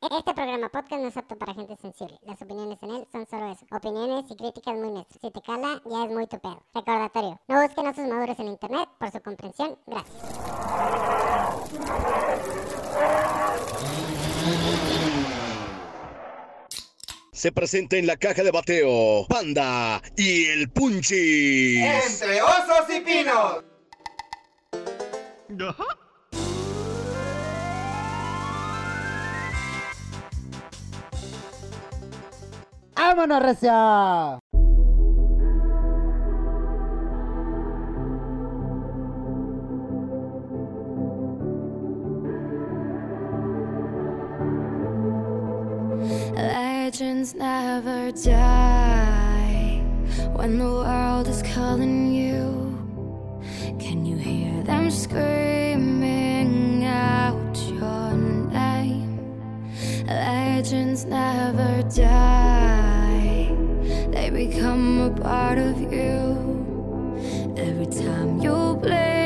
Este programa podcast no es apto para gente sensible. Las opiniones en él son solo eso. Opiniones y críticas muy nuestras. Si te cala, ya es muy tu pedo. Recordatorio, no busquen a sus maduros en internet por su comprensión. Gracias. Se presenta en la caja de bateo Panda y el Punchi. Entre osos y pinos. ¡Vámonos, recio! Legends never die when the world is calling you. Can you hear them screaming out your name? Legends never die, they become a part of you. Every time you bleed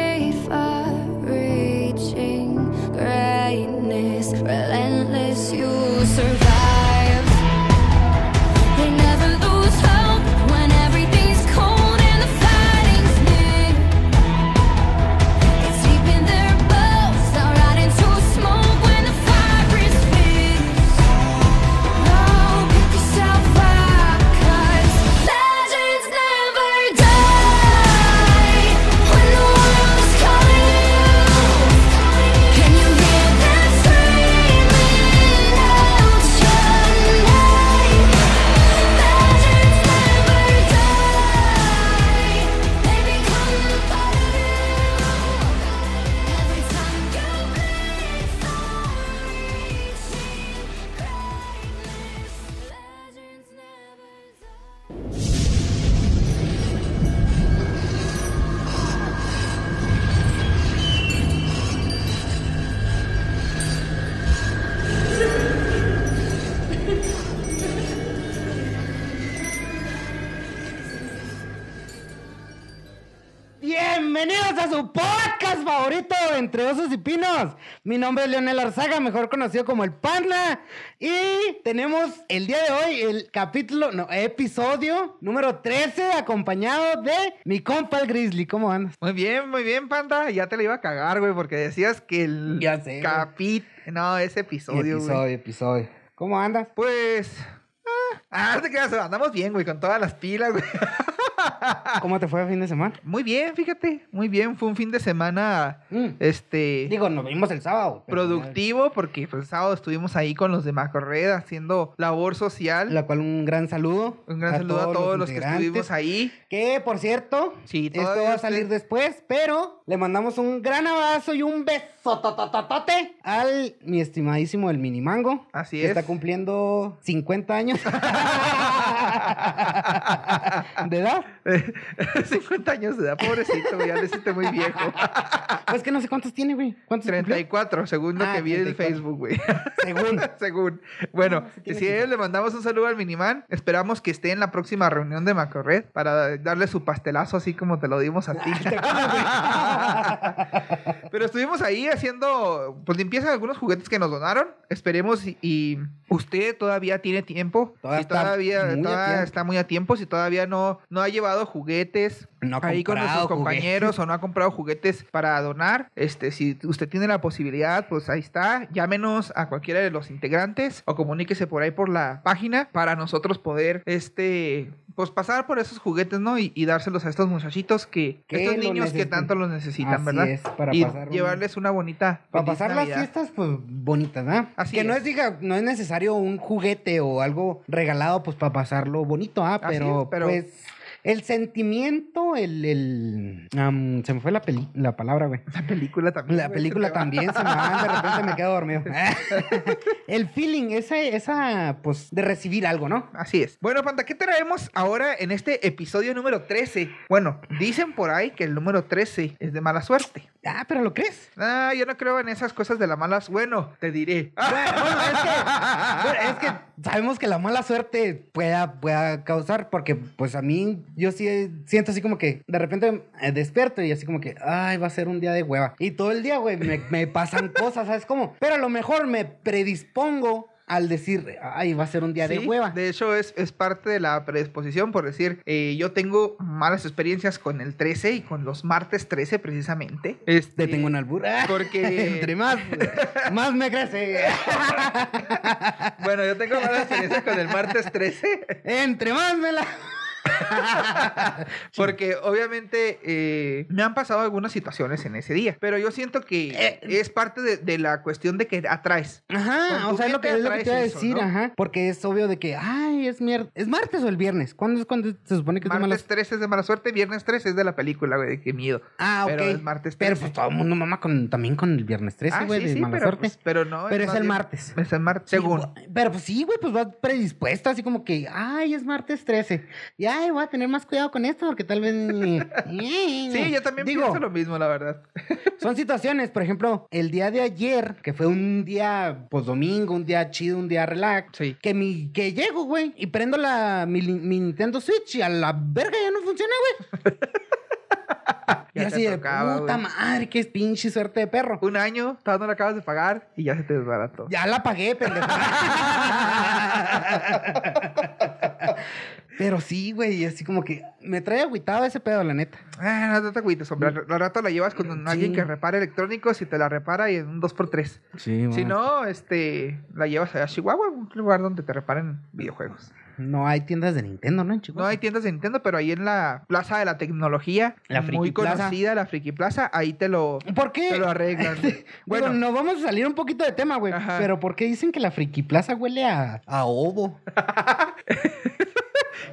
nombre es Leonel Arzaga, mejor conocido como el Panda. Y tenemos el día de hoy el capítulo, no, episodio número 13, acompañado de mi compa el Grizzly. ¿Cómo andas? Muy bien, muy bien, panda. Ya te la iba a cagar, güey, porque decías que el capit... No, ese episodio, güey. episodio, episodio. ¿Cómo andas? Pues... Ah, te creas, andamos bien, güey, con todas las pilas, güey. ¿Cómo te fue el fin de semana? Muy bien, fíjate, muy bien. Fue un fin de semana, Mm. este... Digo, nos vimos el sábado. productivo, porque pues, el sábado estuvimos ahí con los de Macorred haciendo labor social. La cual un gran saludo. Un gran saludo a todos los, que estuvimos ahí. Que, por cierto, Sí, esto va a usted- salir después, pero le mandamos un gran abrazo y un beso totototote al mi estimadísimo el Minimango. Así que es. Está cumpliendo 50 años años. de edad. 50 años de edad, pobrecito, ya le siente muy viejo. Pues que no sé cuántos tiene, güey. ¿Cuántos cumplió? 34, según lo Ah, que vi en el 34. Facebook, güey. Según. según. Bueno, No, que tiene si a él sentido. le mandamos un saludo al Miniman, esperamos que esté en la próxima reunión de Macorred para darle su pastelazo así como te lo dimos a ti. Pero estuvimos ahí haciendo pues limpieza de algunos juguetes que nos donaron. Esperemos y, y usted todavía tiene tiempo. Todavía está todavía, todavía está muy a tiempo. Si todavía no, no ha llevado juguetes No ha ahí con nuestros compañeros o no ha comprado juguetes para donar, este, si usted tiene la posibilidad, pues ahí está. Llámenos a cualquiera de los integrantes o comuníquese por ahí por la página para nosotros poder, este, pues pasar por esos juguetes, ¿no? Y, y dárselos a estos muchachitos que, estos niños que tanto los necesitan, Así ¿verdad? es, para y pasar llevarles una bonita. Para pasar las fiestas, pues bonitas, ¿no? Así que no es. es, diga, no es necesario un juguete o algo regalado, pues para pasarlo bonito, ¿ah? Pero, es, pero- pues el sentimiento, el, el se me fue la peli, la palabra, güey. La película también. La película también se me va, de repente me quedo dormido. el feeling, esa, esa, pues, de recibir algo, ¿no? Así es. Bueno, Panda, ¿qué traemos ahora en este episodio número 13? Bueno, dicen por ahí que el número 13 es de mala suerte. Ah, pero ¿lo crees? Ah, yo no creo en esas cosas de la mala su- Bueno, te diré. Bueno, bueno, es que, bueno, es que sabemos que la mala suerte pueda, pueda causar, porque pues a mí yo sí siento así como que de repente eh, despierto y así como que, ay, va a ser un día de hueva. Y todo el día, güey, me, me pasan cosas, ¿sabes cómo? Pero a lo mejor me predispongo al decir, ay, va a ser un día de hueva. De hecho, es, es parte de la predisposición, por decir, eh, yo tengo malas experiencias con el 13 y con los martes 13 precisamente. Este, Te tengo un albur. Porque- Entre más, más me crece. Bueno, yo tengo malas experiencias con el martes 13 Entre más me la. porque obviamente eh, me han pasado algunas situaciones en ese día, pero yo siento que Eh, es parte de, de la cuestión de que atraes. Ajá, o sea, lo que, es lo que te iba a decir, ¿no? ajá. Porque es obvio de que, ay, es mier... ¿Es martes o el viernes? ¿Cuándo es cuando se supone que es Martes malas? 13 es de mala suerte, viernes 13 es de la película, güey, de qué miedo. Ah, ok. Pero es martes Pero 13. pues todo el mundo mama con, también con el viernes 13, Ah, güey, sí, de sí, mala pero, suerte. pues, pero no. Pero es el martes. Es el martes, según. pero pues sí, güey, pues vas predispuesta, así como que, ay, es martes 13. Y ay, voy a tener más cuidado con esto porque tal vez. Sí, yo también Digo, pienso lo mismo, la verdad. Son situaciones, por ejemplo, el día de ayer, que fue un día, pues domingo, un día chido, un día relax. Sí. Que, mi, que llego, güey, y prendo la, mi, mi Nintendo Switch y a la verga ya no funciona, güey. y así de puta güey. madre, qué pinche suerte de perro. Un año, todavía no lo acabas de pagar y ya se te desbarató. Ya la pagué, pendejo. Pero sí, güey, así como que me trae agüitado ese pedo, la neta. Ah, no te agüites, hombre. Al al rato la llevas con alguien que repara electrónicos y te la repara y en un 2x3. Sí, Si no, este, la llevas a Chihuahua, un lugar donde te reparen videojuegos. No hay tiendas de Nintendo, ¿no? En No Chihuahua? hay tiendas de Nintendo, pero ahí en la Plaza de la Tecnología, La muy Friki Plaza. conocida, la Friki Plaza, ahí te lo, ¿Por qué? te lo arreglan. güey. Bueno, bueno, nos vamos a salir un poquito de tema, güey. Pero ¿por qué dicen que la Friki Plaza huele a, a ovo?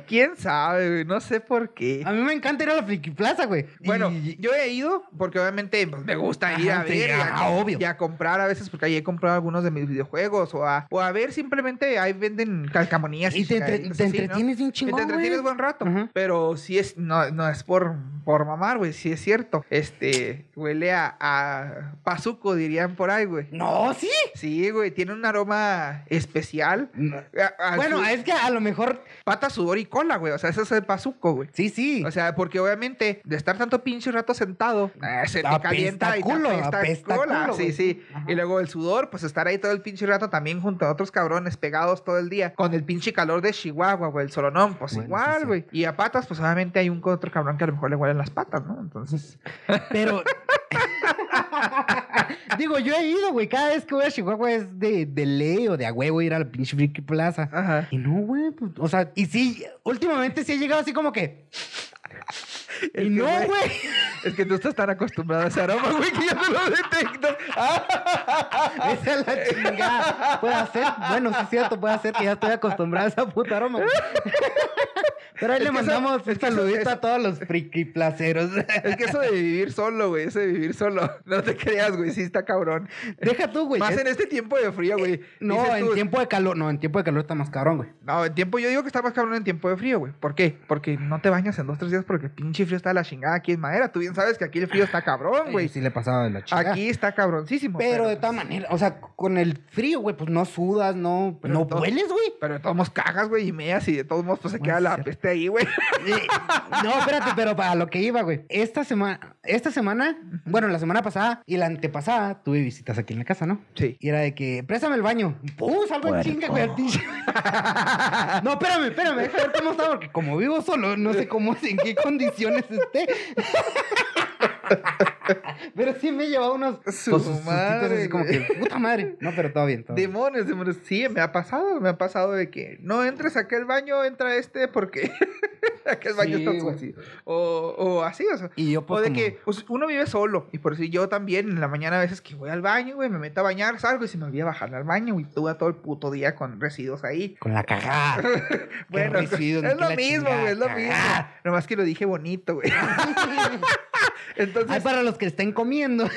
quién sabe, güey, no sé por qué. A mí me encanta ir a la Friki Plaza, güey. Bueno, Y- yo he ido porque obviamente pues, me gusta ir Ajá, a ver y, a, ah, obvio. y a comprar a veces porque ahí he comprado algunos de mis videojuegos o a, o a ver simplemente ahí venden calcamonías Y te, entre- te así, ¿no? entretienes bien Y chingón, te entretienes güey. buen rato, Ajá. pero sí es, no, no es por, por mamar, güey, sí es cierto. Este, huele a, a pazuco, dirían por ahí, güey. No, sí. Sí, güey, tiene un aroma especial. A Bueno, su- es que a lo mejor... Pata, sudor y cola, güey, o sea, ese es el pazuco, güey. Sí, sí. O sea, porque obviamente de estar tanto pinche rato sentado, eh, se te calienta y te culo, apesta cola. culo, sí, sí. Ajá. Y luego el sudor, pues estar ahí todo el pinche rato también junto a otros cabrones pegados todo el día con el pinche calor de Chihuahua, güey, el solonón, pues Bueno, igual, sí. güey. Y a patas, pues obviamente hay un otro cabrón que a lo mejor le huelen las patas, ¿no? Entonces, Pero. Digo, yo he ido, güey. Cada vez que voy a Chihuahua es de, de ley o de a huevo ir a la pinche Friki Plaza. ajá. Y no, güey. pues, o sea, y sí, últimamente sí he llegado así como que. Es y que, no, güey. Es que tú estás tan acostumbrado a ese aroma, güey, que yo no lo detecto. Esa es la chingada. Puede ser, bueno, sí es cierto, puede ser que ya estoy acostumbrado a esa puta aroma. Pero ahí Es le mandamos es un saludito eso- a todos los friki placeros. Es que eso de vivir solo, güey, eso de vivir solo. No te creas, güey, sí está cabrón. Deja tú, güey. Más es- en este tiempo de frío, güey. No, Dices en tú, tiempo de calor, no, en tiempo de calor está más cabrón, güey. No, en tiempo, yo digo que está más cabrón en tiempo de frío, güey. ¿Por qué? Porque no te bañas en dos, tres días porque pinche frío está de la chingada aquí en madera. Tú bien sabes que aquí el frío está cabrón, güey. Sí le pasaba de la chica. Aquí está cabroncísimo. Pero de todas maneras, o sea, con el frío, güey, pues no sudas, no, Pero no todo- hueles, güey. Pero de todos modos cagas, güey, y meas y de todos modos pues se queda la peste ahí, güey. No, espérate, pero para lo que iba, güey. Esta semana, esta semana, bueno, la semana pasada y la antepasada, tuve visitas aquí en la casa, ¿no? Sí. Y era de que, préstame el baño. ¡Pum! Salgo en chinga, güey. No, espérame, espérame, deja ver cómo está, porque como vivo solo, no sé cómo, en qué condiciones esté. Pero sí me he llevado unos Su pues, madre, así como que, puta madre. No, pero todo bien, todo bien. Demonios, demonios. Sí, me ha pasado, me ha pasado de que no entres a aquel baño, entra este porque aquel baño Sí, está güey. sucio. O, o así, o sea. Y yo, pues, o de como- que pues, uno vive solo. Y por eso yo también en la mañana a veces que voy al baño, güey, me meto a bañar, salgo y se me olvida bajar al baño. Y tuve todo el puto día con residuos ahí. Con la cagada. Bueno, residuos, es lo mismo, chingada, güey, es lo mismo. Nomás que lo dije bonito, güey. Entonces, Ay, para los que estén comiendo.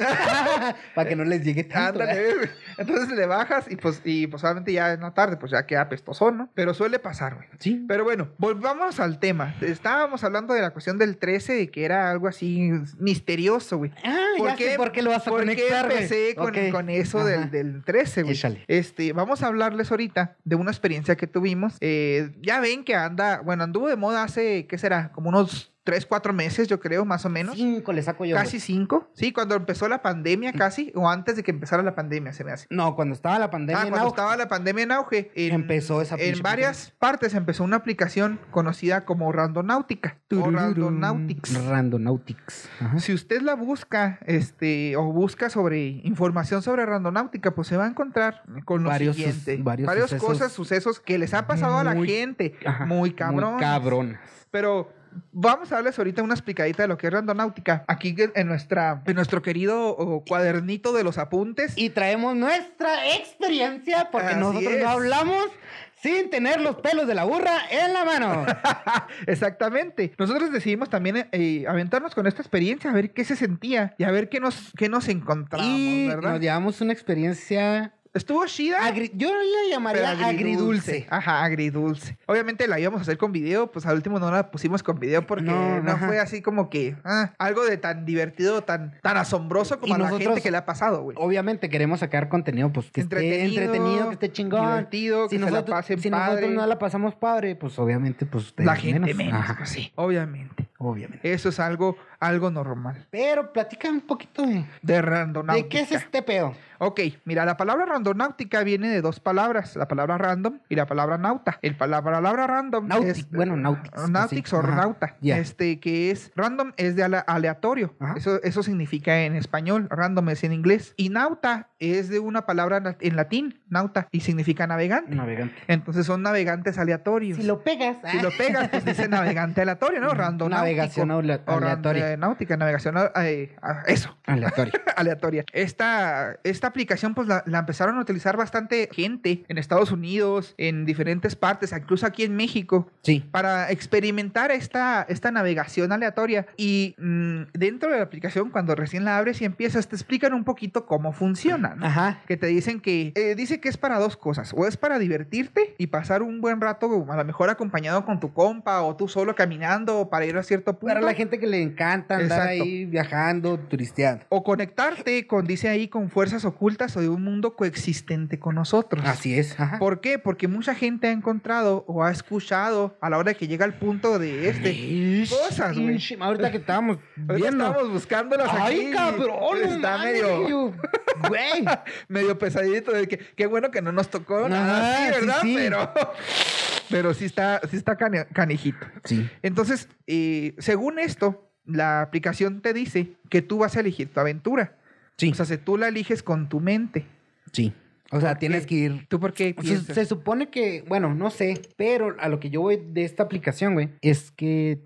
para que no les llegue tanto. ¿eh? Ándale. Entonces le bajas y pues, y pues obviamente ya en la tarde pues ya queda pestosón, ¿no? Pero suele pasar, güey. Sí. Pero bueno, volvamos al tema. Estábamos hablando de la cuestión del 13, de que era algo así misterioso, güey. Ah, ya sé por qué lo vas a por qué conectar, güey. empecé con, con eso del, del 13, güey? Échale. Este, vamos a hablarles ahorita de una experiencia que tuvimos. Eh, ya ven que anda, bueno, anduvo de moda hace, ¿qué será? Como unos tres, cuatro meses, yo creo, más o menos. Cinco le saco yo. Casi cinco. Sí, cuando empezó la pandemia, casi, o antes de que empezara la pandemia, se me hace. No, cuando estaba la pandemia. Ah, en cuando auge. estaba la pandemia en auge, en, Empezó esa en varias partes empezó una aplicación conocida como Randonáutica o. Randonautics. Randonautics. Ajá. Si usted la busca, este, o busca sobre información sobre Randonáutica, pues se va a encontrar con lo Varios sus- varios Varias sucesos cosas, sucesos que les ha pasado a la gente. Ajá, Muy cabrón. Muy cabrón. Pero vamos a darles ahorita una explicadita de lo que es Randonáutica. Aquí en, nuestra, en nuestro querido cuadernito de los apuntes. Y traemos nuestra experiencia porque Así nosotros es. no hablamos sin tener los pelos de la burra en la mano. Exactamente. Nosotros decidimos también eh, aventarnos con esta experiencia, a ver qué se sentía y a ver qué nos, qué nos encontramos, y ¿verdad? nos llevamos una experiencia. Estuvo chida. agri- Yo la llamaría pero agridulce. Ajá, agridulce. Obviamente la íbamos a hacer con video, pues al último no la pusimos con video porque No, fue así como que ah, algo de tan divertido, tan, tan asombroso como Y a la nosotros- gente que le ha pasado, güey. Obviamente queremos sacar contenido pues que esté entretenido, que esté chingón. divertido, que si se la nosotros, pasen si padre. nosotros no la pasamos padre, pues obviamente pues la gente menos, Ajá, pues sí, obviamente. Obviamente. Eso es algo, algo normal. Pero platícame un poquito de, De randonáutica. de qué es este pedo. Ok, mira, la palabra randonáutica viene de dos palabras, la palabra random y la palabra nauta. El pala- la palabra random Nautic, es bueno, nautics, pues nautics sí, o ajá, nauta. ya. Este que es random es de ale- aleatorio. Ajá. Eso eso significa en español, random es en inglés y nauta es de una palabra en latín, nauta y significa navegante. Navegante. Entonces son navegantes aleatorios. Si lo pegas, Si lo pegas, pues dice navegante aleatorio, ¿no? Randonáutico. Navegación aleatoria. eh, náutica, navegación, eh, ah, eso, aleatorio. aleatoria. Esta, esta aplicación, pues la, la empezaron a utilizar bastante gente en Estados Unidos, en diferentes partes, incluso aquí en México, Sí. para experimentar esta, esta navegación aleatoria. Y mm, dentro de la aplicación, cuando recién la abres y empiezas, te explican un poquito cómo funciona. ¿no? Ajá. Que te dicen que eh, dice que es para dos cosas. O es para divertirte y pasar un buen rato, a lo mejor acompañado con tu compa o tú solo caminando o para ir a cierto punto. Para la gente que le encanta andar Exacto. ahí viajando, turisteando. O conectarte con, dice ahí, con fuerzas ocultas o de un mundo coexistente con nosotros. Así es. Ajá. ¿Por qué? Porque mucha gente ha encontrado o ha escuchado a la hora que llega al punto de este Ish, cosas, güey. Ahorita que estábamos viendo. estamos buscándolas Ay, aquí. cabrón. no Está medio, Güey. medio pesadito de que qué bueno que no nos tocó nada así, sí, ¿verdad? sí. Pero, pero sí está, sí está cane-. Sí. Entonces, eh, según esto, la aplicación te dice que tú vas a elegir tu aventura. Sí. O sea, si tú la eliges con tu mente. Sí. O sea, ¿Por tienes que ir. ¿Tú por qué Se, se supone que, bueno, no sé, pero a lo que yo voy de esta aplicación, güey, es que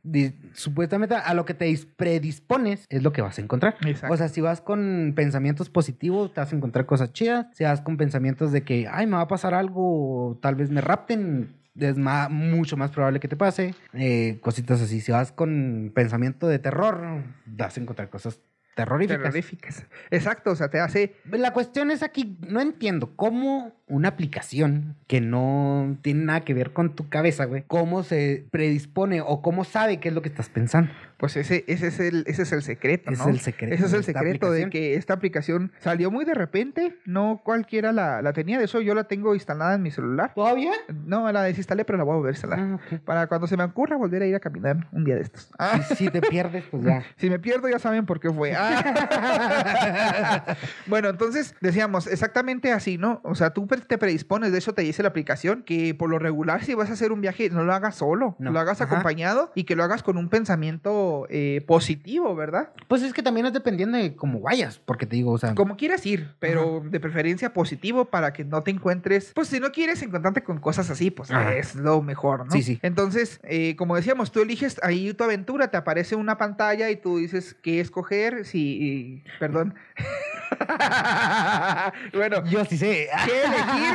supuestamente a lo que te dis- predispones es lo que vas a encontrar. Exacto. O sea, si vas con pensamientos positivos, te vas a encontrar cosas chidas. Si vas con pensamientos de que, ay, me va a pasar algo, o tal vez me rapten, es ma- mucho más probable que te pase. Eh, cositas así. Si vas con pensamiento de terror, vas a encontrar cosas terroríficas. Terroríficas. Exacto, o sea, te hace La cuestión es aquí, no entiendo cómo una aplicación que no tiene nada que ver con tu cabeza, güey, cómo se predispone o cómo sabe qué es lo que estás pensando. Pues ese, ese, es, el, ese es el secreto, Es ¿no? el secreto Ese es el secreto de que esta aplicación salió muy de repente. No cualquiera la, la tenía. De eso yo la tengo instalada en mi celular. ¿Todavía? No, la desinstalé, pero la voy a volver a instalar. Ah. Para cuando se me ocurra volver a ir a caminar un día de estos. Ah, Y si te pierdes, pues ya. si me pierdo ya saben por qué fue. Ah. bueno, entonces decíamos exactamente así, ¿no? O sea, tú te predispones, de eso te dice la aplicación, que por lo regular si vas a hacer un viaje no lo hagas solo, No. lo hagas Ajá. acompañado y que lo hagas con un pensamiento eh, positivo, ¿verdad? Pues es que también es dependiendo de cómo vayas, porque te digo, o sea, Como quieras ir, pero de preferencia positivo para que no te encuentres. Pues si no quieres encontrarte con cosas así, pues Ajá. es lo mejor, ¿no? Sí, sí. Entonces, eh, como decíamos, tú eliges ahí tu aventura, te aparece una pantalla y tú dices qué escoger. Si, y- perdón. bueno, yo sí sé. ¿Qué elegir?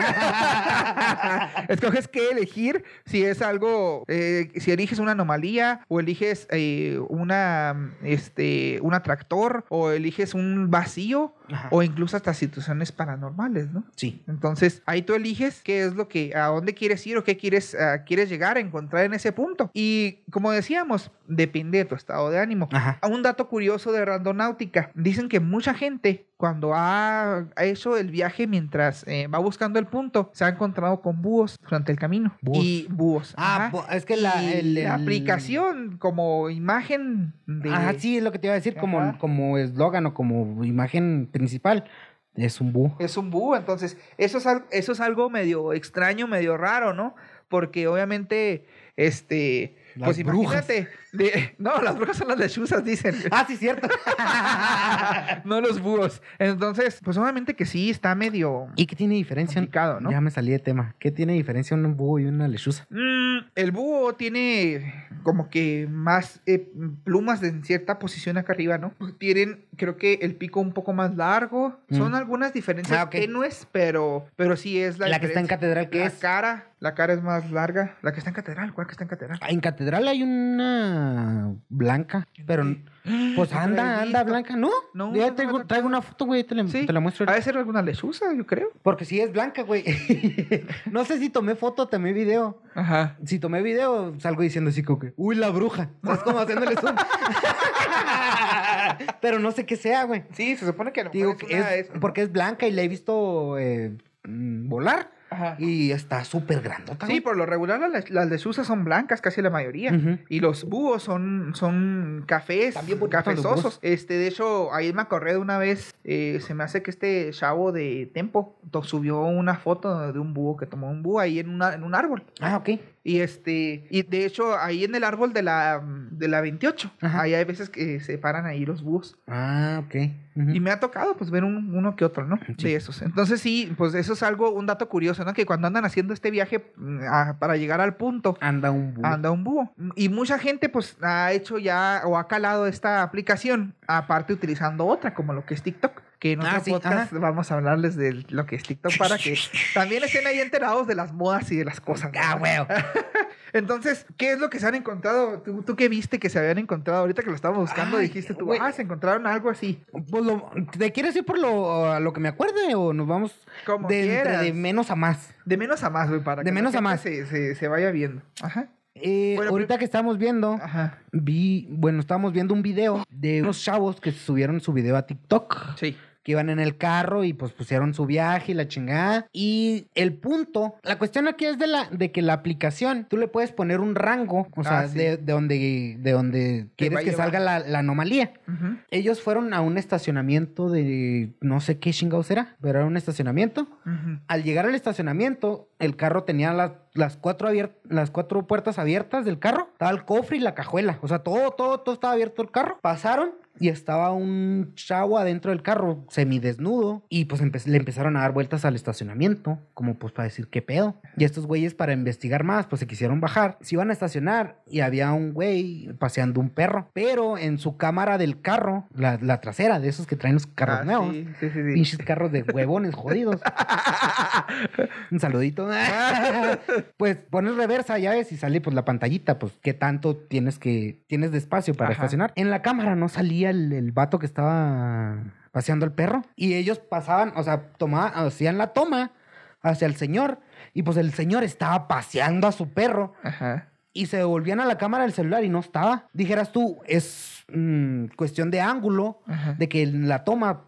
Escoges qué elegir. Si es algo, eh, si eliges una anomalía o eliges eh, una, este, un atractor o eliges un vacío Ajá. o incluso hasta situaciones paranormales, ¿no? Sí. Entonces ahí tú eliges qué es lo que, a dónde quieres ir o qué quieres, quieres llegar a encontrar en ese punto. Y como decíamos, depende de tu estado de ánimo. Ajá. Un dato curioso de Randonáutica. Dicen que mucha gente, cuando ha hecho el viaje mientras eh, va buscando el punto, se ha encontrado con búhos durante el camino. Búhos. Y búhos. Ah, ajá. es que la- el- la aplicación como imagen de... Ajá, sí, es lo que te iba a decir, como, Ajá. como eslogan o como imagen principal. Es un búho. Es un búho, entonces eso es, eso es algo medio extraño, medio raro, ¿no? Porque obviamente, este, Las pues brujas. imagínate, no, las brujas son las lechuzas, dicen. Ah, sí, cierto. no los búhos. Entonces, pues obviamente que sí, está medio ¿Y qué tiene diferencia? ¿no? Ya me salí de tema. ¿Qué tiene diferencia un búho y una lechuza? Mm, el búho tiene como que más eh, plumas en cierta posición acá arriba, ¿no? Tienen, creo que el pico un poco más largo. Son Mm. algunas diferencias Ah, ok. tenues, pero, pero sí es la La, que está en catedral, ¿qué la es? cara, la cara es más larga. La que está en catedral, ¿cuál que está en catedral? En catedral hay una blanca, pero pues No anda, anda blanca, ¿no? No, Ya no traigo, una foto, güey, te la, Sí, te la muestro. Ha de ser alguna lechuza, yo creo. Porque sí es blanca, güey. no sé si tomé foto tomé video. Ajá. Si tomé video, salgo diciendo así como que, uy, la bruja. ¿Sabes cómo haciéndole zoom? Pero no sé qué sea, güey. Sí, se supone que lo Digo, es es, porque es blanca y la he visto eh, mm, volar. Ajá. Y está súper grandota. Sí, por lo regular las, las son blancas, casi la mayoría. Y los búhos son, son cafés, También cafezosos. Este, de hecho, ahí me acordé de una vez, eh, se me hace que este chavo de Tempo subió una foto de un búho que tomó un búho ahí en, una, en un árbol. Ah, ok. Y este, y de hecho, ahí en el árbol de la, de la 28, Ajá. ahí hay veces que se paran ahí los búhos. Ah, ok. Y me ha tocado pues ver un- uno que otro, ¿no? Sí. De esos. Entonces sí, pues eso es algo, un dato curioso, ¿no? Que cuando andan haciendo este viaje mm, a- para llegar al punto, Anda un búho. anda un búho. Y mucha gente pues ha hecho ya o ha calado esta aplicación, aparte utilizando otra, como lo que es TikTok. Que en Ah, otro sí, podcast vamos a hablarles de lo que es TikTok para que también estén ahí enterados de las modas y de las cosas. Ah, ¿verdad? Entonces, ¿qué es lo que se han encontrado? ¿Tú, tú qué viste que se habían encontrado? Ahorita que lo estábamos buscando, Ay, dijiste tú, ah, se encontraron algo así. Pues lo- ¿Te quieres ir por lo, lo que me acuerde o nos vamos Como de, quieras. de menos a más? De menos a más, güey, para De que menos a más. Se, se, se vaya viendo. Ajá. Eh, Bueno, ahorita pero- que estamos viendo, Ajá. vi, bueno, estábamos viendo un video de unos chavos que subieron su video a TikTok. Sí. Que iban en el carro y pues pusieron su viaje y la chingada. Y el punto, la cuestión aquí es de la de que la aplicación, tú le puedes poner un rango, o sea, Ah, sí. de, de donde de donde quieres que llevar. salga la, la anomalía. Ellos fueron a un estacionamiento de no sé qué chingados era, pero era un estacionamiento. Al llegar al estacionamiento, el carro tenía las, las, cuatro abier- las cuatro puertas abiertas del carro. Estaba el cofre y la cajuela. O sea, todo, todo, todo estaba abierto el carro. Pasaron y estaba un chavo adentro del carro, semidesnudo. Y pues empe- le empezaron a dar vueltas al estacionamiento, como pues para decir qué pedo. Y estos güeyes, para investigar más, pues se quisieron bajar. Se iban a estacionar y había un güey paseando un perro. Pero en su cámara del carro, la, la trasera de esos que traen los carros Ah, nuevos. Sí, sí, sí. sí. Pinches carros de huevones jodidos. Un saludito. pues pones reversa, ya ves, y sale pues la pantallita, pues qué tanto tienes que, tienes de espacio para Ajá. estacionar. En la cámara no salía el, el vato que estaba paseando al perro. Y ellos pasaban, o sea, tomaban, hacían la toma hacia el señor. Y pues el señor estaba paseando a su perro. Ajá. Y se devolvían a la cámara del celular y no estaba. Dijeras tú, es mm, cuestión de ángulo Ajá. de que la toma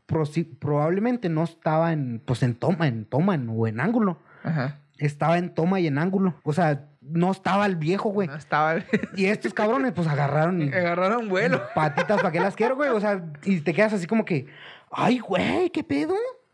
probablemente no estaba en, pues en toma, en toma en- o en ángulo. Ajá. Estaba en toma y en ángulo. O sea, no estaba el viejo, güey. No estaba. Y estos cabrones, pues agarraron y Agarraron vuelo. patitas, ¿para qué las quiero, güey? O sea, y te quedas así como que, ay, güey, ¿qué pedo?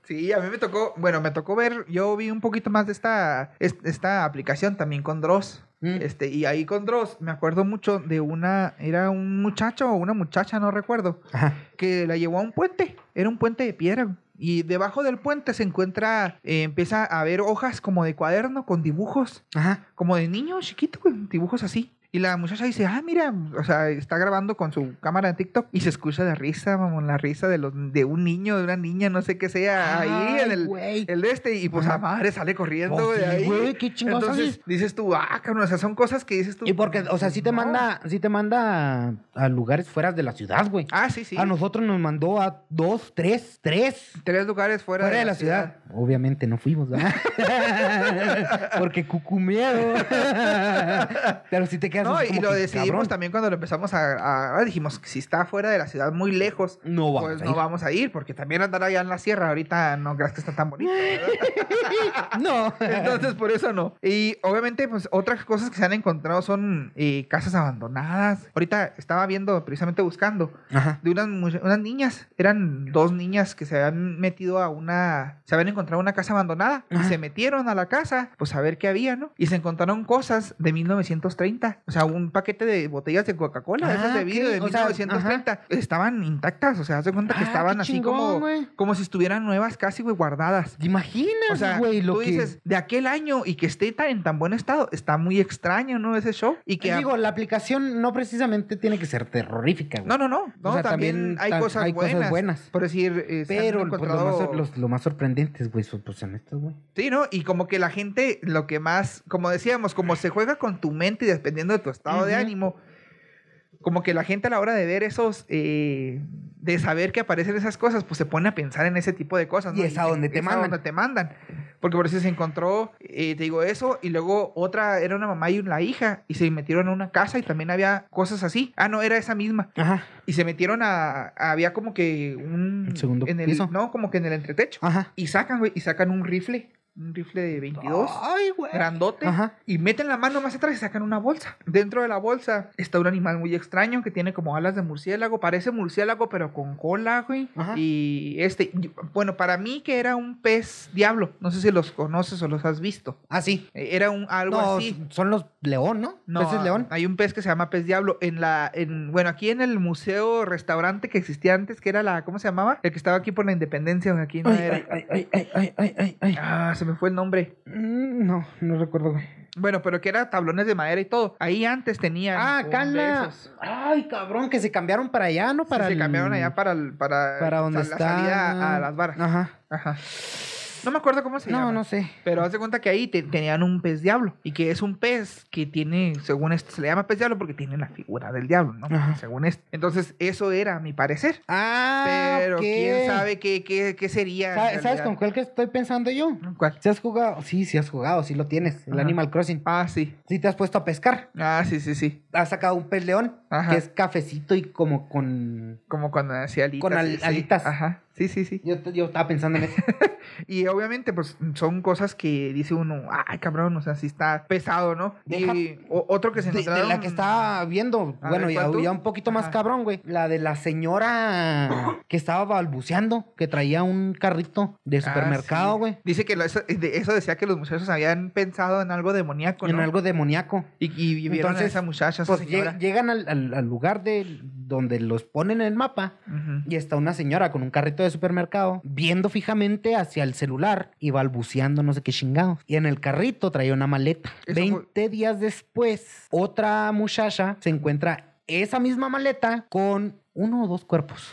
Sí, a mí me tocó, bueno, me tocó ver, yo vi un poquito más de esta, es- esta aplicación también con Dross. Mm. Este, y ahí con Dross me acuerdo mucho de una, era un muchacho o una muchacha, no recuerdo, Ajá. que la llevó a un puente, era un puente de piedra. Y debajo del puente se encuentra, eh, empieza a ver hojas como de cuaderno con dibujos, Ajá. como de niño chiquito, dibujos así. Y la muchacha dice, ah, mira, o sea, está grabando con su cámara de TikTok y se escucha de risa, mamón, la risa de, los, de un niño, de una niña, no sé qué sea, ahí en Ay, el, güey. el de este, y pues la madre sale corriendo Pues de sí, ahí. güey, qué chingados Entonces dices tú, ah, cabrón, o sea, son cosas que dices tú. Y porque, o sea, sí te no. manda, sí te manda a, a lugares fuera de la ciudad, güey. Ah, sí, sí. A nosotros nos mandó a dos, tres, tres Tres lugares fuera, Fuera de la ciudad. Obviamente no fuimos, ¿verdad? Porque cucu miedo. Pero si te quedas quedas No, y lo que, decidimos cabrón. también cuando lo empezamos a, dijimos que si está fuera de la ciudad muy lejos, No vamos pues no vamos a ir, porque también andar allá en la sierra ahorita no creas que está tan bonito. No. Entonces, por eso no. Y obviamente, pues otras cosas que se han encontrado son eh, casas abandonadas. Ahorita estaba viendo, precisamente buscando, Ajá. de unas, unas niñas. Eran dos niñas que se habían metido a una. Se habían encontrado una casa abandonada. Y se metieron a la casa, pues a ver qué había, ¿no? Y se encontraron cosas de 1930. O sea, un paquete de botellas de Coca-Cola, esas Ah, de vidrio de O sea, 1930. estaban intactas. O sea, haz de cuenta que Ah, estaban así chingón, como, güey. como si estuvieran nuevas, casi, güey, guardadas. ¿Te imaginas, O sea, güey? Lo tú que... dices, de aquel año y que esté tan, en tan buen estado, está muy extraño, ¿no? Ese show. Y que... Digo, la aplicación no precisamente tiene que ser terrorífica, güey. no, no, no. no O sea, también, también hay, cosas, hay cosas buenas, buenas. Por decir, eh, Pero pues, lo, encontrado- más, los- lo más sorprendentes, güey, son, pues, son estos, güey. Sí, ¿no? Y como que la gente, lo que más, como decíamos, como se juega con tu mente y dependiendo de tu estado de Ujú. ánimo, como que la gente a la hora de ver esos, eh, de saber que aparecen esas cosas, pues se pone a pensar en ese tipo de cosas. Y es a donde te es mandan. donde te mandan. Porque por eso se encontró, eh, te digo eso, y luego otra era una mamá y la hija, y se metieron a una casa y también había cosas así. Ah, no, era esa misma. Ajá. Y se metieron a, había como que un... ¿Un segundo en el, piso? No, como que en el entretecho. Ajá. Y sacan, güey, y sacan un rifle, un rifle de 22 Ay, grandote Ajá. y meten la mano más atrás y sacan una bolsa. Dentro de la bolsa está un animal muy extraño que tiene como alas de murciélago, parece murciélago pero con cola, güey. Ajá. Y este, bueno, para mí que era un pez diablo, no sé si los conoces o los has visto. Ah, sí. Eh, Era un algo No, así. son los león, ¿no? No, ¿Peces león? hay un pez que se llama pez diablo en la en bueno, aquí en el museo restaurante que existía antes, que era la ¿cómo se llamaba? El que estaba aquí por la Independencia, aquí no Ay, era. ay, ay, ay, ay, ay, ay. Ah, se me fue el nombre. Mm, No, no recuerdo, güey. Bueno, pero que era tablones de madera y todo. Ahí antes tenían. Ah, esos. Ay, cabrón, que se cambiaron para allá, ¿no? Sí, Para se cambiaron allá para, el- para, Para donde la está... salida a las varas. Ajá. Ajá. No me acuerdo cómo se No, llama. no sé. Pero haz de cuenta que ahí te- tenían un pez diablo. Y que es un pez que tiene, según esto, se le llama pez diablo porque tiene la figura del diablo, ¿no? Ajá. Según esto. Entonces, eso era a mi parecer. Ah, Pero quién sabe qué, qué, qué sería. ¿Sabes con cuál que estoy pensando yo? ¿Cuál? ¿Si has jugado? Sí, sí has jugado, sí lo tienes. El Ajá. Animal Crossing. Ah, sí. Sí te has puesto a pescar. Ah, sí, sí, sí. Has sacado un pez león Ajá. que es cafecito y como con... Como cuando hacía alitas. Con al- sí, sí. alitas. Ajá. Sí, sí, sí. Yo, yo estaba pensando en eso. Y obviamente, pues son cosas que dice uno, ay, cabrón, o sea, sí está pesado, ¿no? Deja- Y o- otro que se De, de la que estaba viendo, A bueno, ver, ya, ya un poquito más Ajá. cabrón, güey. La de la señora que estaba balbuceando, que traía un carrito de Ah, supermercado, sí. güey. Dice que lo- eso, de- eso decía que los muchachos habían pensado en algo demoníaco, ¿no? En algo demoníaco. Y, y vieron a Entonces, esa muchacha, esa Pues señora. llegan al, al- al lugar de donde los ponen en el mapa y está una señora con un carrito de supermercado viendo fijamente hacia el celular y balbuceando no sé qué chingados. Y en el carrito traía una maleta. Eso fue- 20 días después, otra muchacha se encuentra esa misma maleta con uno o dos cuerpos.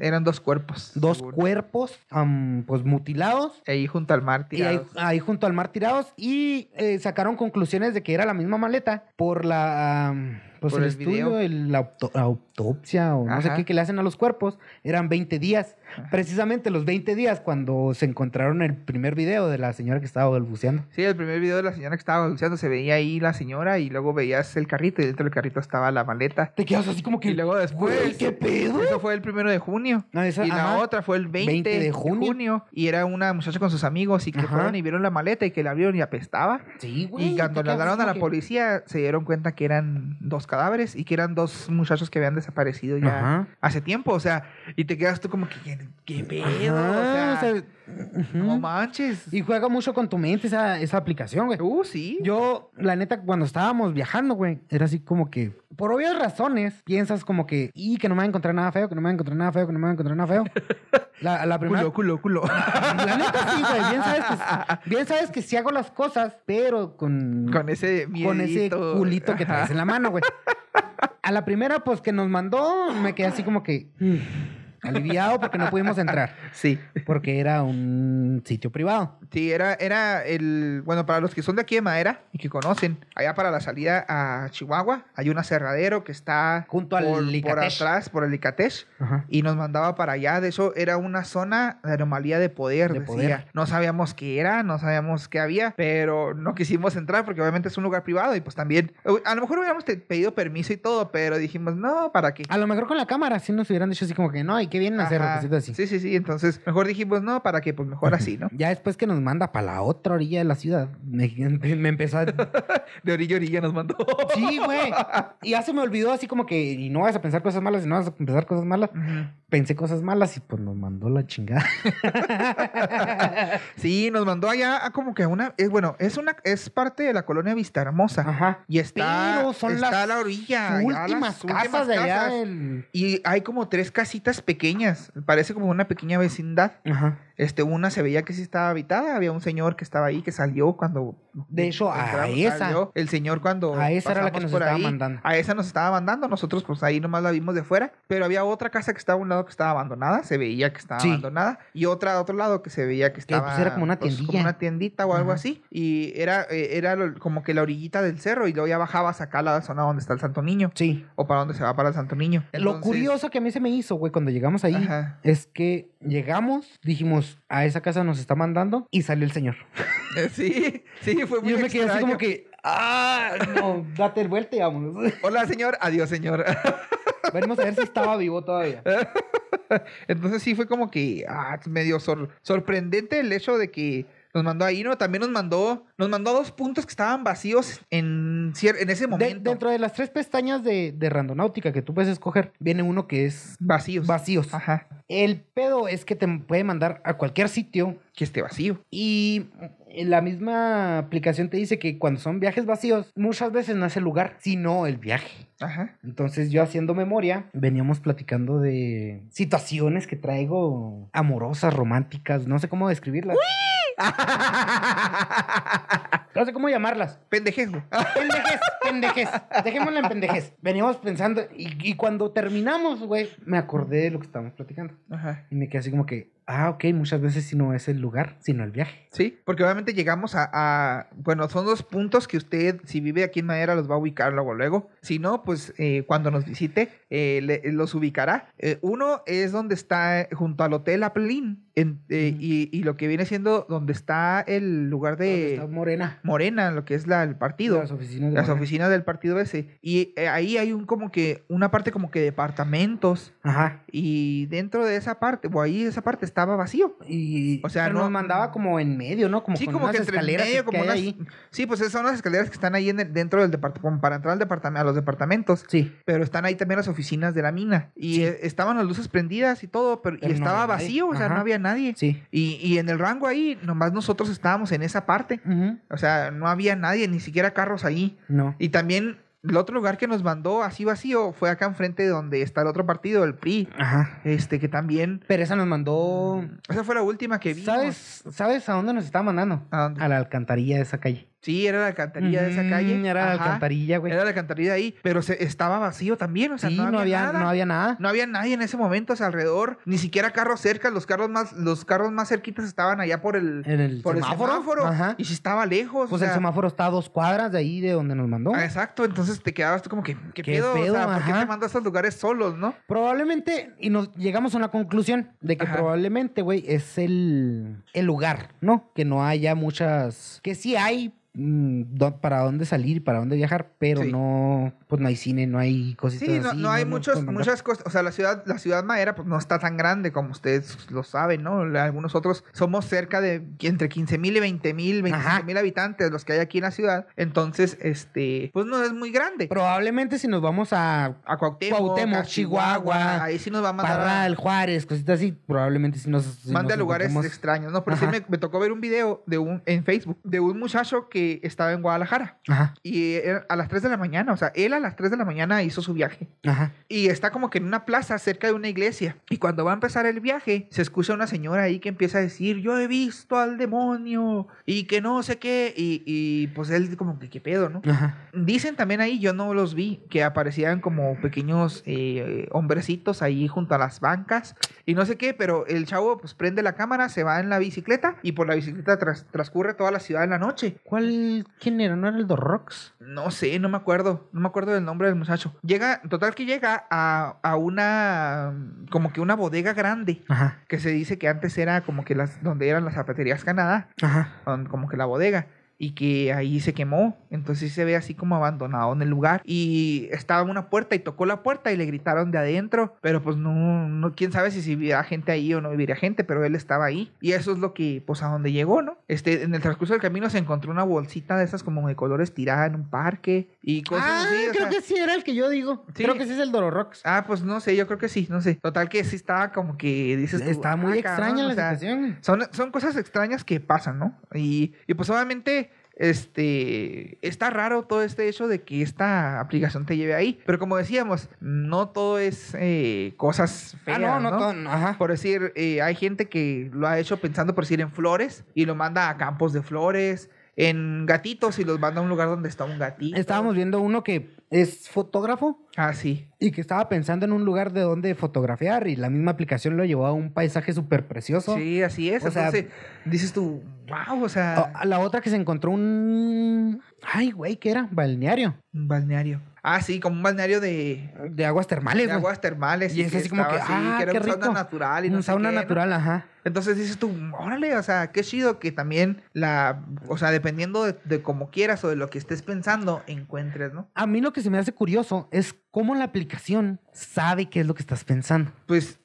Eran dos cuerpos. Dos cuerpos, am, pues mutilados. Ahí junto al mar Y ahí, tirados. ahí junto al mar tirados y eh, sacaron conclusiones de que era la misma maleta por la pues Por el, el estudio, el- la auto- autopsia o no sé qué que le hacen a los cuerpos, eran 20 días. Ajá. Precisamente los 20 días cuando se encontraron el primer video de la señora que estaba balbuceando. Sí, el primer video de la señora que estaba balbuceando se veía ahí la señora y luego veías el carrito y dentro del carrito estaba la maleta. Te quedas así como que Y luego después. Güey, ¿qué pedo? Eso fue el primero de junio. No, esa- y la ajá. otra fue el 20, 20 de junio. junio. Y era una muchacha con sus amigos y que Ajá. fueron y vieron la maleta y que la abrieron y apestaba. Sí, güey. Y cuando quedas hablaron a la que- policía, se dieron cuenta que eran dos cadáveres y que eran dos muchachos que habían desaparecido ya Ajá. hace tiempo. O sea, y te quedas tú como que, ¿qué, qué pedo? Ajá, o sea, ujú. no manches. Y juega mucho con tu mente esa, esa aplicación, güey. Uh, sí. Yo, la neta, cuando estábamos viajando, güey, era así como que, por obvias razones, piensas como que, y que no me voy a encontrar nada feo, que no me voy a encontrar nada feo, que no me voy a encontrar nada feo. La, la primera. Culo, culo, culo. La neta sí, güey. Bien sabes, que, bien sabes que sí hago las cosas, pero con, con ese con ese miedito. culito que traes en la mano, güey. A la primera, pues que nos mandó, me quedé así como que. Aliviado porque no pudimos entrar. Sí. Porque era un sitio privado. Sí, era, era el. Bueno, para los que son de aquí de Madera y que conocen, allá para la salida a Chihuahua, hay un aserradero que está Junto al por, por atrás, por el Licatesh, Ajá. y nos mandaba para allá. De eso era una zona de anomalía de poder, De decía. poder. No sabíamos qué era, no sabíamos qué había, pero no quisimos entrar porque obviamente es un lugar privado y pues también. A lo mejor hubiéramos pedido permiso y todo, pero dijimos, no, ¿para qué? A lo mejor con la cámara sí nos hubieran dicho así como que no, ¿y qué vienen a hacer? Cositas así. Sí, sí, sí. Entonces, mejor dijimos, no, ¿para qué? Pues mejor así, ¿no? Ya después que nos manda para la otra orilla de la ciudad, me, me empezó a... De orilla a orilla nos mandó. Sí, güey. Y ya se me olvidó así como que, y no vas a pensar cosas malas, y no vas a pensar cosas malas. Pensé cosas malas y pues nos mandó la chingada. Sí, nos mandó allá a como que a una, es bueno, es una, es parte de la colonia Vista Hermosa. Ajá. Y está, Pero son está las a la orilla. allá las últimas últimas casas de allá casas. Y hay como tres casitas pequeñas. Parece como una pequeña vecindad. Ajá. Este, una se veía que sí estaba habitada. Había un señor que estaba ahí que salió cuando. De hecho, a esa. salió el señor cuando. A esa era la que nos por estaba ahí. mandando. A esa nos estaba mandando. Nosotros, pues ahí nomás la vimos de fuera. Pero había otra casa que estaba a un lado que estaba abandonada. Se veía que estaba Sí. abandonada. Y otra a otro lado que se veía que Que, pues, estaba. era como una como tiendilla. una tiendita o algo Ajá. así. Y era, eh, era como que la orillita del cerro. Y luego ya bajabas acá a la zona donde está el Santo Niño. Sí. O para donde se va para el Santo Niño. Lo curioso que a mí se me hizo, güey, cuando llegamos ahí, Ajá. es que llegamos, dijimos, a esa casa nos está mandando, y salió el señor. Sí, sí, fue muy yo me quedé así como que, ah, no, date vuelta y vámonos. Hola, señor. Adiós, señor. Venimos a ver si estaba vivo todavía. Entonces sí fue como que ah, medio sor- sorprendente el hecho de que nos mandó ahí, ¿no? También nos mandó, nos mandó dos puntos que estaban vacíos en, en ese De- momento. dentro de las tres pestañas de, de randonáutica que tú puedes escoger, viene uno que es Vacíos. vacíos. Ajá. El pedo es que te puede mandar a cualquier sitio Que esté vacío. y la misma aplicación te dice que cuando son viajes vacíos, muchas veces no es el lugar, sino el viaje. Ajá. Entonces yo haciendo memoria, veníamos platicando de situaciones que traigo amorosas, románticas, no sé cómo describirlas. No sé cómo llamarlas. Pendejez, güey. Pendejes, pendejes. Dejémosla en pendejes. Veníamos pensando y, y cuando terminamos, güey, me acordé de lo que estábamos platicando. Ajá. Y me quedé así como que, ah, ok, muchas veces si no es el lugar, sino el viaje. Sí, porque obviamente llegamos a, a- Bueno, son dos puntos que usted, si vive aquí en Madera, los va a ubicar luego, luego. Si no, pues eh, cuando nos visite, eh, le- los ubicará. Eh, uno es donde está junto al Hotel Apelín. en- eh, y, y lo que viene siendo donde está el lugar de está Morena. Morena, lo que es la, el partido. Las oficinas de Las Morena. oficinas del partido ese. Y eh, ahí hay un como que, una parte como que departamentos. Ajá. Y dentro de esa parte, o ahí esa parte estaba vacío. Y, O sea, pero no- nos mandaba como en medio, ¿no? Como sí, con como unas que escaleras medio, que como hay unas- ahí. Sí, pues esas son las escaleras que están ahí en el- dentro del departamento, como para entrar al departamento, a los departamentos. Sí. Pero están ahí también las oficinas de la mina. Y Sí. eh, estaban las luces prendidas y todo, pero, Pero y no estaba nadie. vacío, o sea, Ajá. no había nadie. Sí. Y, y en el rango ahí, nomás nosotros estábamos en esa parte. O sea, no había nadie, ni siquiera carros ahí. No. Y también el otro lugar que nos mandó así vacío fue acá enfrente de donde está el otro partido, el PRI. Ajá. Este, que también. Pero esa nos mandó. Esa fue la última que vimos. ¿Sabes, ¿Sabes a dónde nos estaba mandando? ¿A dónde? A la alcantarilla de esa calle. Sí, era la alcantarilla de esa calle. Era la alcantarilla, güey. Era la alcantarilla ahí, pero se, estaba vacío también, o sea, sí, no, había, nada. no había nada. No había nadie en ese momento, o sea, alrededor, ni siquiera carros cerca, los carros más, los carros más cerquitas estaban allá por el, En el por semáforo. el semáforo. Ajá. Y si estaba lejos. Pues o el semáforo está a dos cuadras de ahí de donde nos mandó. ah, Exacto, entonces te quedabas tú como que, ¿qué, ¿Qué pedo? pedo? O sea, ¿por qué te mando a esos lugares solos, no? Probablemente, y nos llegamos a una conclusión de que Ajá. probablemente, güey, es el, el lugar, ¿no? Que no haya muchas. Que sí hay para dónde salir para dónde viajar, pero Sí. no, pues no hay cine, no hay cositas Sí, no, así, no hay muchos, muchas cosas. O sea, la ciudad, la ciudad madera, pues no está tan grande como ustedes lo saben, ¿no? Algunos otros somos cerca de entre 15 mil y 20 mil, 25 Ajá. mil habitantes, los que hay aquí en la ciudad. Entonces, este, pues no es muy grande. Probablemente si nos vamos a a Cuauhtémoc, Cuauhtémoc, a Chihuahua, ahí sí nos va a mandar a- Parral, Juárez, cositas así, probablemente si nos. si mande a lugares encontramos- extraños, ¿no? Pero sí Ajá. me, me tocó ver un video de un, en Facebook de un muchacho que eh, estaba en Guadalajara. Ajá, Y era a las 3 de la mañana, o sea, él a las 3 de la mañana hizo su viaje. ajá. Y está como que en una plaza cerca de una iglesia. Y cuando va a empezar el viaje, se escucha una señora ahí que empieza a decir, yo he visto al demonio y que no sé qué. Y, y, pues él como que qué pedo, ¿no? Ajá. Dicen también ahí, yo no los vi, que aparecían como pequeños eh, hombrecitos ahí junto a las bancas y no sé qué, pero el chavo pues prende la cámara, se va en la bicicleta y por la bicicleta tras- transcurre toda la ciudad en la noche. ¿Cuál? ¿Quién era? ¿No era el Dorrox? No sé, no me acuerdo, no me acuerdo del nombre del muchacho. Llega, total que llega a, a una, como que una bodega grande, Ajá, que se dice que antes era como que las, donde eran las zapaterías Canadá, ajá. como que la bodega y que ahí se quemó. Entonces se ve así como abandonado en el lugar. Y estaba en una puerta y tocó la puerta y le gritaron de adentro. Pero pues no, no quién sabe si, si viviría gente ahí o no viviría gente, pero él estaba ahí. Y eso es lo que, pues a donde llegó, ¿no? Este, en el transcurso del camino se encontró una bolsita de esas como de colores tirada en un parque y cosas ah, así. creo sea- que sí era el que yo digo. Sí. Creo que sí es el Dororox. Ah, pues no sé, yo creo que sí, no sé. Total que sí estaba como que dices Está muy "Ah, extraña cabrón", la o sea, situación. son, son cosas extrañas que pasan, ¿no? Y, y pues obviamente, este, está raro todo este hecho de que esta aplicación te lleve ahí. Pero como decíamos, no todo es eh, cosas feas, Ah, no, no, ¿no? todo- no, ajá. Por decir, eh, hay gente que lo ha hecho pensando, por decir, en flores y lo manda a campos de flores, en gatitos y los manda a un lugar donde está un gatito. Estábamos viendo uno que es fotógrafo Ah, sí. y que estaba pensando en un lugar de donde fotografiar y la misma aplicación lo llevó a un paisaje súper precioso. Sí, así es. O sea- Entonces, dices tú, wow, o sea, la otra que se encontró un... Ay, güey, ¿qué era? Balneario. un balneario. Ah, sí, como un balneario de, De aguas termales, de aguas termales. Y es así como que, estaba ah, era qué un rico. sauna natural y no un sauna qué, ¿no? natural, ajá. Entonces dices tú, órale, o sea, qué chido que también la, o sea, dependiendo de, de cómo quieras o de lo que estés pensando, encuentres, ¿no? A mí lo que se me hace curioso es cómo la aplicación sabe qué es lo que estás pensando. Pues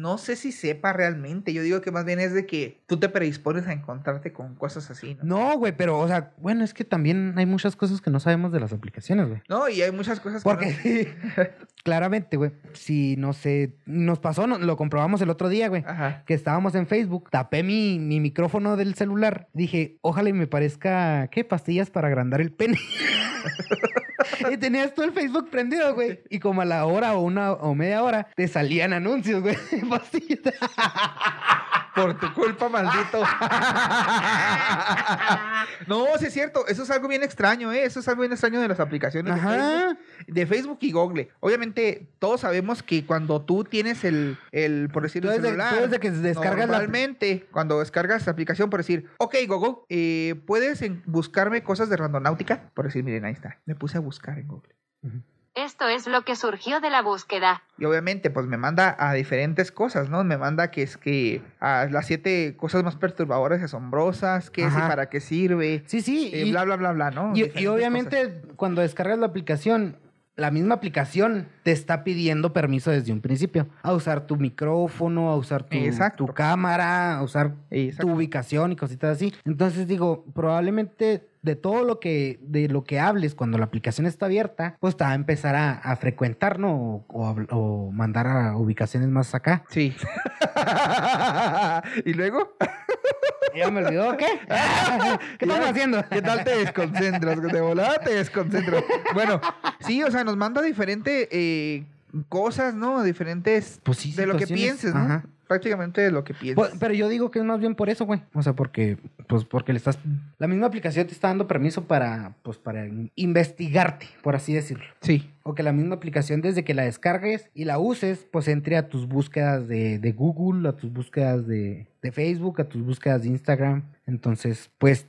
no sé si sepa realmente. Yo digo que más bien es de que tú te predispones a encontrarte con cosas así, ¿no? No, güey, pero, o sea, bueno, es que también hay muchas cosas que no sabemos de las aplicaciones, güey. No, y hay muchas cosas que no- Porque claramente, güey, si no sé, nos pasó, no- lo comprobamos el otro día, güey. Ajá. Que estábamos en Facebook, tapé mi, mi micrófono del celular, dije, ojalá y me parezca, ¿qué? Pastillas para agrandar el pene. y tenías todo el Facebook prendido, güey. Y como a la hora o una o media hora, te salían anuncios, güey. Por tu culpa, maldito. no, sí es cierto. Eso es algo bien extraño, ¿eh? Eso es algo bien extraño de las aplicaciones de Facebook, de Facebook y Google. Obviamente, todos sabemos que cuando tú tienes el, el por decir, Tú el desde, celular... tú desde que descargas la... Normalmente, cuando descargas la aplicación, por decir, ok, Google, eh, ¿puedes buscarme cosas de randonáutica? Por decir, miren, ahí está. Me puse a buscar en Google. Esto es lo que surgió de la búsqueda. Y obviamente, pues me manda a diferentes cosas, ¿no? Me manda que es que a las siete cosas más perturbadoras y asombrosas, qué es y Ajá. para qué sirve, Sí, sí. eh, y- bla, bla, bla, bla, ¿no? Y, obviamente cuando descargas la aplicación, la misma aplicación te está pidiendo permiso desde un principio a usar tu micrófono, a usar tu, tu cámara, a usar Exacto. tu ubicación y cositas así. Entonces digo, probablemente de todo lo que de lo que hables cuando la aplicación está abierta, pues te va a empezar a, a frecuentar, ¿no? O, o o mandar a ubicaciones más acá. Sí. ¿Y luego? ¿Ya me olvidó qué? ¿Qué estamos haciendo? ¿Qué tal te desconcentras? De volada te desconcentro. Bueno, sí, o sea, nos manda diferentes eh, cosas, ¿no? Diferentes Pues sí, de lo que pienses, ¿no? Ajá. Prácticamente lo que pienses. Pues, pero yo digo que es más bien por eso, güey. O sea, porque, pues, porque le estás. La misma aplicación te está dando permiso para, pues, para in- investigarte, por así decirlo. sí. O que la misma aplicación, desde que la descargues y la uses, pues entre a tus búsquedas de, de Google, a tus búsquedas de, de Facebook, a tus búsquedas de Instagram. Entonces, pues,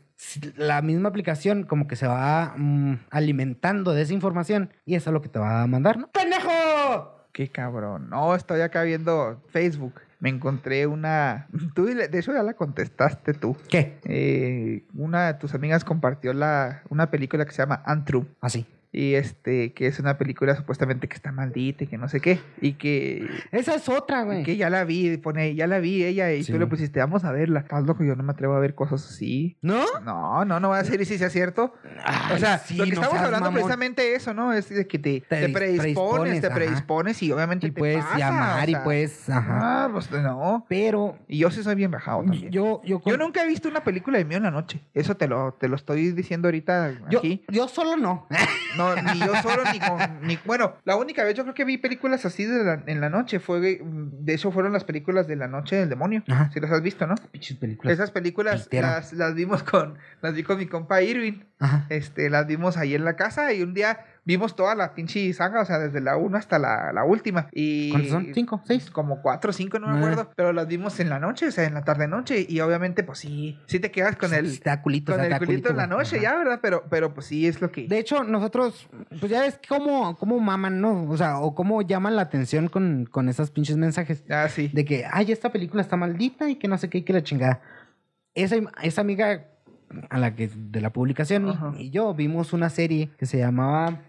la misma aplicación como que se va mm, alimentando de esa información y eso es lo que te va a mandar, ¿no? ¡Pendejo! Qué cabrón. No, estoy acá viendo Facebook. Me encontré una. Tú, de hecho, ya la contestaste tú. ¿Qué? Eh, una de tus amigas compartió la, una película que se llama Antrum. Así. Y este, que es una película supuestamente que está maldita y que no sé qué. Y que, Esa es otra, güey. que ya la vi, pone ya la vi ella. Y Sí. tú le pusiste, vamos a verla. Estás loco, yo no me atrevo a ver cosas así. ¿No? No, no, no va a ser y si sea cierto. Ay, o sea, sí, lo que no estamos hablando mamón. precisamente eso, ¿no? Es de que te, Te te dis- predispones, predispones, te ajá. predispones y obviamente Y te puedes pasa, llamar o y puedes, ajá. Ah, pues no. Pero Y yo sí soy bien bajado también. Yo, yo, yo, nunca he visto una película de mí en la noche. Eso te lo, te lo estoy diciendo ahorita yo, aquí. yo solo no. No, ni yo solo, ni con... Ni, bueno, la única vez yo creo que vi películas así de la- en la noche fue... De hecho, fueron las películas de la noche del demonio. Ajá. Si las has visto, ¿no? Películas. Esas películas las, las vimos con... Las vi con mi compa Irving. Ajá. Este, las vimos ahí en la casa y un día vimos toda la pinche saga, o sea, desde la 1 hasta la, la última. Y ¿Cuántos son? ¿Cinco? ¿Seis? Como cuatro o cinco, no me Ah. acuerdo. Pero las vimos en la noche, o sea, en la tarde-noche. Y obviamente, pues sí, sí te quedas con el, Está culito, con sea, el está culito en la noche, Ajá. ya, ¿verdad? Pero, pero pues sí, es lo que... De hecho, nosotros, pues ya ves cómo, cómo maman, ¿no? O sea, o cómo llaman la atención con, con esos pinches mensajes. Ah, sí. De que, ay, esta película está maldita y que no sé qué, y que la chingada. Esa, esa amiga a la que de la publicación y- Ajá. y, yo vimos una serie que se llamaba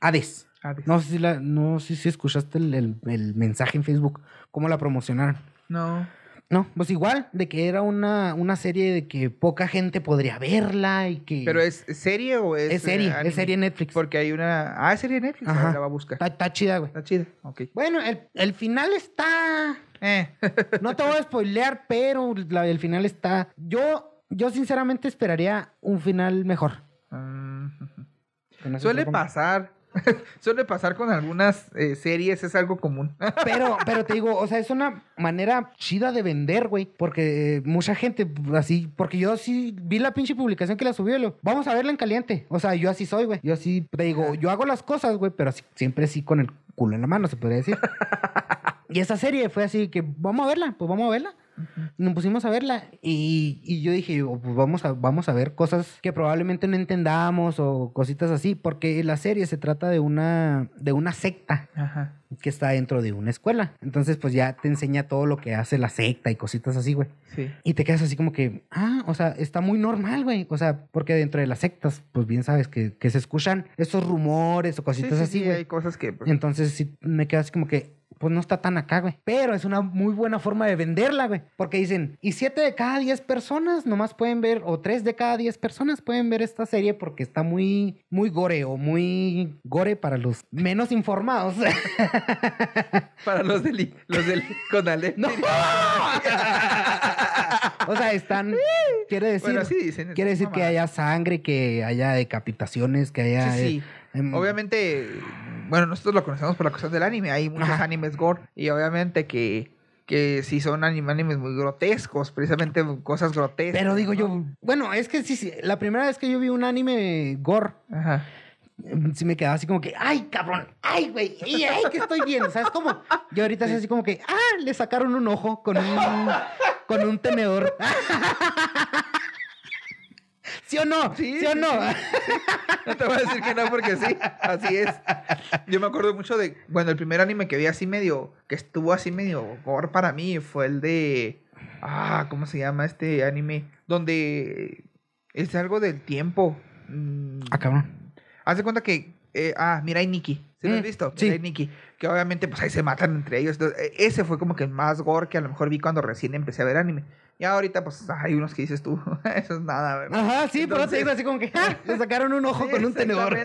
Hades. No sé si, la, no sé si escuchaste el, el- el mensaje en Facebook, cómo la promocionaron. No. No, pues igual, de que era una, una serie de que poca gente podría verla y que... ¿Pero es serie o es...? Es serie, eh, anime? es serie Netflix. Porque hay una... Ah, es serie Netflix. Ajá. La va a buscar. Está, está chida, güey. Está chida. Ok. Bueno, el, el final está... Eh. No te voy a spoilear, pero la- el final está... Yo, yo sinceramente esperaría un final mejor. Mm. No Suele pasar. Suele pasar con algunas eh, series, es algo común. Pero, pero te digo, o sea, es una manera chida de vender, güey. Porque eh, mucha gente, así, porque yo sí vi la pinche publicación que la subió. lo, Vamos a verla en caliente. O sea, yo así soy, güey. Yo así, te digo, yo hago las cosas, güey, pero así- siempre sí con el culo en la mano, se podría decir. y esa serie fue así que, vamos a verla, pues vamos a verla. Nos pusimos a verla y, y yo dije, oh, pues vamos a, vamos a ver cosas que probablemente no entendamos o cositas así, porque la serie se trata de una, de una secta Ajá. que está dentro de una escuela. Entonces, pues ya te enseña todo lo que hace la secta y cositas así, güey. Sí. Y te quedas así como que, ah, o sea, está muy normal, güey. O sea, porque dentro de las sectas, pues bien sabes que, que se escuchan esos rumores o Sí, cositas sí, así, sí, güey. hay cosas que... pues, Entonces, sí, me quedas como que, pues no está tan acá, güey. Pero es una muy buena forma de venderla, güey. Porque dicen, y siete de cada diez personas nomás pueden ver, o tres de cada diez personas pueden ver esta serie porque está muy, muy gore o muy gore para los menos informados. Para los del... Los del Conalep. No. o sea, están. Quiere decir. Bueno, así dicen. quiere decir que haya sangre, que haya decapitaciones, que haya. Sí, sí. eh, Obviamente, bueno, nosotros lo conocemos por la cuestión del anime. Hay muchos Ajá. animes gore. Y obviamente que, que sí son anime- animes muy grotescos. Precisamente cosas grotescas. Pero digo ¿no? yo, bueno, es que sí, sí, la primera vez que yo vi un anime gore, Ajá. em, sí me quedaba así como que, ay, cabrón, ay, güey, y ay, que estoy viendo, ¿sabes cómo? Yo ahorita es así como que, ah, le sacaron un ojo con un, con un tenedor. ¿Sí o no? Sí, ¿Sí, o sí, no? No te voy a decir que no porque sí, así es. Yo me acuerdo mucho de, bueno, el primer anime que vi así medio, que estuvo así medio gore para mí fue el de, ah, ¿cómo se llama este anime? Donde es algo del tiempo. Mm, Ah, cabrón. Haz de cuenta que, eh, ah, mira, hay Nikki. ¿Sí lo has Mm, visto? sí. Mirai Nikki. Que obviamente, pues ahí se matan entre ellos. Entonces, eh, ese fue como que el más gore que a lo mejor vi cuando recién empecé a ver anime. Y ahorita, pues hay unos que dices tú, eso es nada, ¿verdad? Ajá, sí, pero te digo así como que ah, le sacaron un ojo Sí, con un tenedor.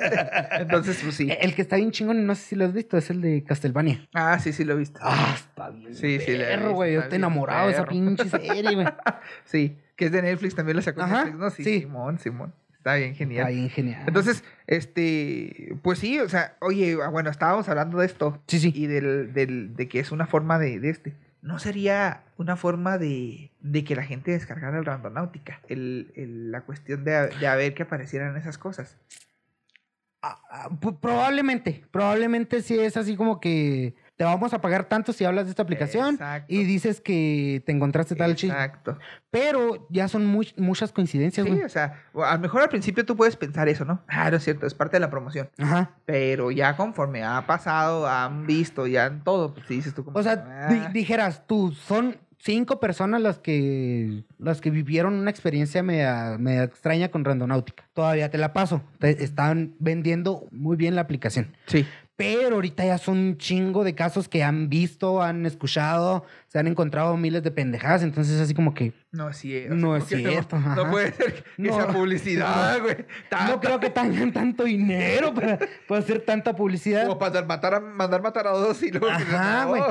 Entonces, pues sí. El que está bien chingón, no sé si lo has visto, es el de Castlevania. Ah, sí, sí lo he visto. Ah, está bien. Sí, sí, la he perro, güey. Yo estoy enamorado de esa perro. pinche serie, güey. Sí, que es de Netflix, también lo sacó Ajá, Netflix, ¿no? Sí, sí. Simón, Simón. Está bien genial. Está bien genial. Entonces, este, pues sí, o sea, oye, ah, bueno, estábamos hablando de esto sí, sí. y del, del, de que es una forma de, de este. ¿No sería una forma de, de que la gente descargara el Randonáutica? El, el- la cuestión de, de a ver que aparecieran esas cosas. Ah, ah, probablemente, probablemente sí es así como que te vamos a pagar tanto si hablas de esta aplicación Exacto. y dices que te encontraste tal chiste. Exacto. Pero ya son muy- muchas coincidencias, Sí, o sea, a lo mejor al principio tú puedes pensar eso, ¿no? Ah, no es cierto, es parte de la promoción. Ajá. Pero ya conforme ha pasado, han visto, ya todo, pues dices tú como... O sea, ah, di- dijeras tú, son, cinco personas las que las que vivieron una experiencia media, media extraña con Randonáutica. Todavía te la paso. Te están vendiendo muy bien la aplicación. Sí. Pero ahorita ya son un chingo de casos que han visto, han escuchado, se han encontrado miles de pendejadas. Entonces, así como que No es cierto. No es cierto, No, puede ser que No. sea publicidad, güey. no Tanta- creo que tengan tanto dinero para, para hacer tanta publicidad. Como para matar a, mandar matar a dos y luego... Ajá, güey.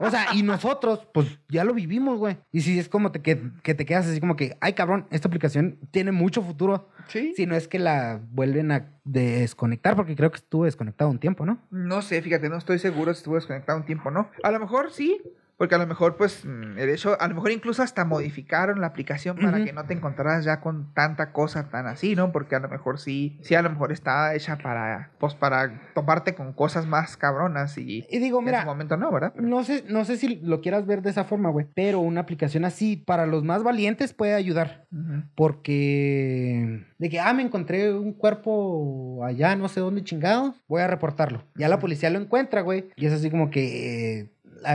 O sea, y nosotros, pues ya lo vivimos, güey. Y si es como te, que, que te quedas así como que, ay, cabrón, esta aplicación tiene mucho futuro. Sí. Si no es que la vuelven a desconectar, porque creo que estuvo desconectado un tiempo, ¿no? No sé, fíjate, no estoy seguro si estuvo desconectado un tiempo no. A lo mejor sí, porque a lo mejor, pues, mm, el hecho, a lo mejor incluso hasta modificaron la aplicación para que no te encontraras ya con tanta cosa tan así, ¿no? Porque a lo mejor sí, sí, a lo mejor está hecha para, pues, para toparte con cosas más cabronas y, Y digo, en mira, su momento no, ¿verdad? no sé, no sé si lo quieras ver de esa forma, güey. Pero una aplicación así, para los más valientes, puede ayudar. Porque de que, ah, me encontré un cuerpo allá, no sé dónde chingados, voy a reportarlo. Ya la policía lo encuentra, güey. Y es así como que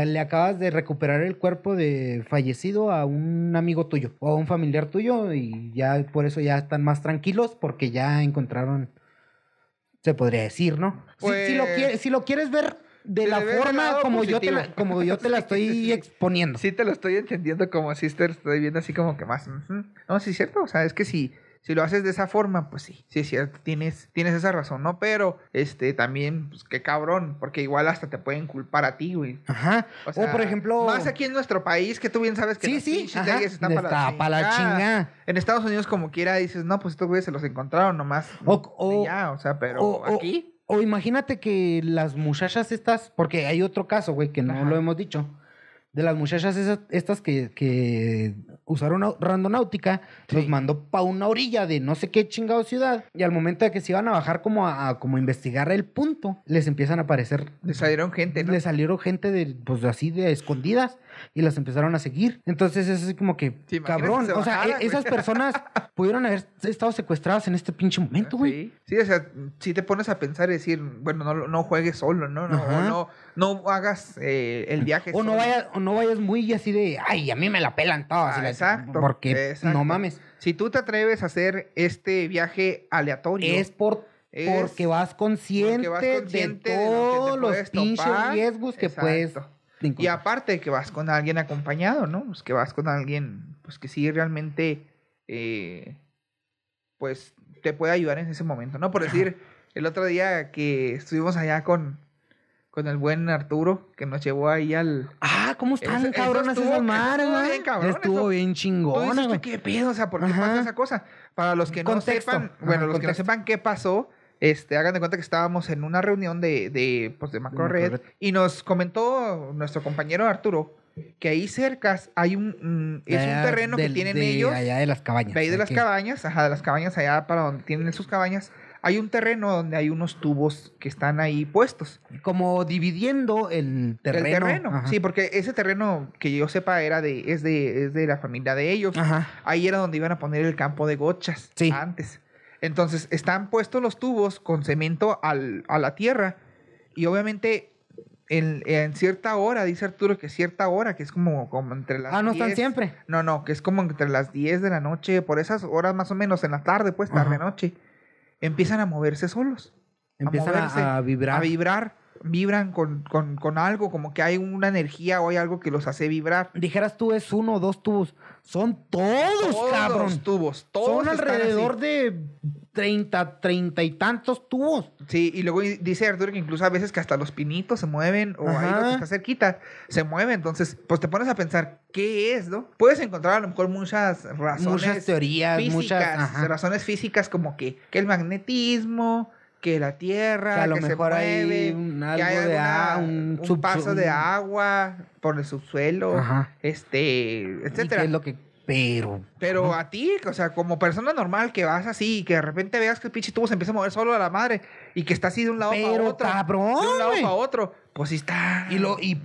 le acabas de recuperar el cuerpo de fallecido a un amigo tuyo o a un familiar tuyo y ya por eso ya están más tranquilos porque ya encontraron, se podría decir, ¿no? Si- si, lo Pues- si lo quieres ver de la forma como yo, te la, como yo te la estoy exponiendo. Sí, te lo estoy entendiendo como sister, estoy viendo así como que más. No, sí es cierto, o sea, es que si, si lo haces de esa forma, pues sí, sí es cierto, tienes, tienes esa razón, ¿no? Pero, este, también, pues qué cabrón, porque igual hasta te pueden culpar a ti, güey. Ajá. O, O, sea, por ejemplo... Más aquí en nuestro país, que tú bien sabes que Sí, las sí, ajá, están para la está chingada. En Estados Unidos, como quiera, dices, no, pues estos güeyes se los encontraron nomás. O- o- ya, o sea, pero o- o- aquí. O imagínate que las muchachas estas, porque hay otro caso, güey, que no Ajá. lo hemos dicho, de las muchachas esas- estas que, que usaron randonáutica, Sí. los mandó pa' una orilla de no sé qué chingado ciudad, y al momento de que se iban a bajar como a, a como investigar el punto, les empiezan a aparecer, Le salieron gente, ¿no? les salieron gente de, pues así de escondidas, y las empezaron a seguir. Entonces es así como que, ¿Te imaginas cabrón, que o sea, e- esas personas pudieron haber estado secuestradas en este pinche momento, güey. Sí, sí, o sea, si te pones a pensar y decir, bueno, no, no juegues solo, ¿no? No, o no, no hagas eh, el viaje O no, solo. vayas, o no vayas muy así de, ay, a mí me la pelan todas. Ah, la- exacto, Porque exacto. no mames. Si tú te atreves a hacer este viaje aleatorio, Es por porque vas consciente, porque vas consciente de lo todos los pinches topar. riesgos que Exacto. puedes. y aparte que vas con alguien acompañado, ¿no? Pues que vas con alguien, pues que sí realmente, eh, pues te puede ayudar en ese momento, ¿no? Por decir, el otro día que estuvimos allá con, con el buen Arturo, que nos llevó ahí al... Ah, ¿cómo están cabronas estuvo- esas madres, estuvo bien cabrón, Estuvo eso- bien chingona, güey. ¿tú qué pedo? O sea, ¿por qué Ajá. pasa esa cosa? Para los que no Contexto. sepan, Ajá, bueno, los que no sepan qué pasó, este, hagan de cuenta que estábamos en una reunión de, de, pues, de Macro Red. y nos comentó nuestro compañero Arturo que ahí cerca hay un, mm, es un terreno que tienen de ellos, Allá de las cabañas. de ahí de las cabañas, ajá, de las cabañas allá para donde tienen sus cabañas, hay un terreno donde hay unos tubos que están ahí puestos. Como dividiendo el terreno. El terreno, Ajá. sí, porque ese terreno que yo sepa era de, es de, es de la familia de ellos. Ajá. Ahí era donde iban a poner el campo de gochas Sí. antes. Entonces, están puestos los tubos con cemento al- a la tierra. Y obviamente, en, en cierta hora, dice Arturo que cierta hora, que es como, como entre las Ah, no están 10. siempre. No, no, que es como entre las 10 de la noche, por esas horas más o menos, en la tarde, pues, tarde, Ajá. noche. Empiezan a moverse solos. Empiezan moverse, a, vibrar. A vibrar. Vibran con, con, con algo, como que hay una energía o hay algo que los hace vibrar. Dijeras tú es uno o dos tubos. Son todos, Todos cabrón. los tubos, todos Son alrededor así. de 30, 30 y tantos tubos. Sí, y luego dice Arturo que incluso a veces que hasta los pinitos se mueven o ahí lo que está cerquita se mueve. Entonces, pues te pones a pensar, ¿qué es, no? Puedes encontrar a lo mejor muchas razones muchas teorías, físicas, muchas. ajá. razones físicas como que, que el magnetismo, que la tierra, Que a lo que se mejor hay mueve, un que algo hay de a- un un paso de un- agua por el subsuelo, Ajá. este, ¿Y etcétera. qué es lo que.? Pero. Pero a ti, o sea, como persona normal que vas así y que de repente veas que el pinche tubo se empieza a mover solo a la madre y que está así de un lado para Pero otro. cabrón. de un lado para otro. Pues sí está. Y, lo, y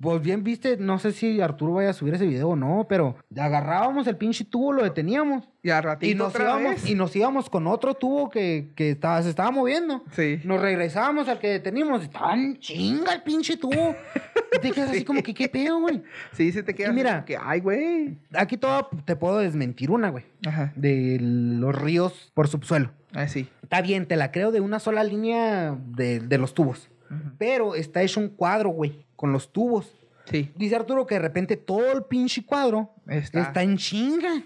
Pues bien viste, no sé si Arturo vaya a subir ese video o no, pero agarrábamos el pinche tubo, lo deteníamos. Y a ratito Y nos, otra íbamos, vez. y nos íbamos con otro tubo que, que estaba, se estaba moviendo. Sí. Nos regresábamos al que deteníamos. y Estaba en chinga el pinche tubo. Y te quedas así como que, ¿qué pedo, güey? Sí, se te queda mira. que, ay, güey. Aquí todo te puedo desmentir una, güey. Ajá. De los ríos por subsuelo. Ah, sí. Está bien, te la creo de una sola línea de, de los tubos. Pero está hecho un cuadro, güey, con los tubos. Sí. Dice Arturo que de repente todo el pinche cuadro Está. está, en chinga.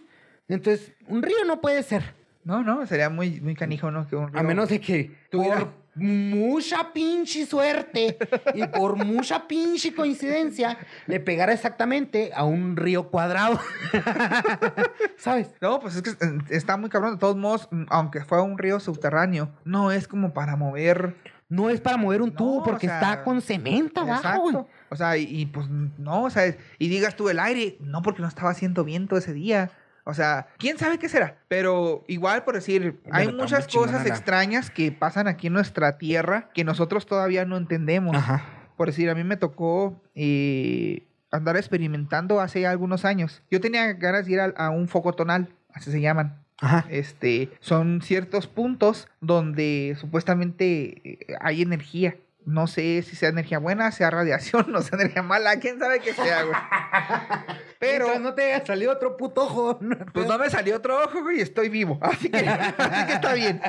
Entonces, un río no puede ser. No, no, sería muy, muy canijo, ¿no? Que un A menos de que tuviera- por mucha pinche suerte y por mucha pinche coincidencia le pegara exactamente a un río cuadrado. ¿Sabes? No, pues es que está muy cabrón. De todos modos, aunque fuera un río subterráneo, no es como para mover. No es para mover un No, tubo o porque sea, está con cemento abajo, güey. Exacto. O sea, y, y, pues no, o sea, y digas tú el aire, no porque no estaba haciendo viento ese día. O sea, quién sabe qué será. Pero igual, por decir, hay muchas cosas extrañas que pasan aquí en nuestra tierra que nosotros todavía no entendemos. Ajá. Por decir, a mí me tocó eh, andar experimentando hace algunos años. Yo tenía ganas de ir a, a un foco tonal, así se llaman. Ajá. Este, son ciertos puntos donde supuestamente eh, hay energía. No sé si sea energía buena, sea radiación, no sea energía mala, quién sabe qué sea, güey. Pero no te salido otro puto ojo. pues no me salió otro ojo, güey, y estoy vivo. Así que, así que está bien.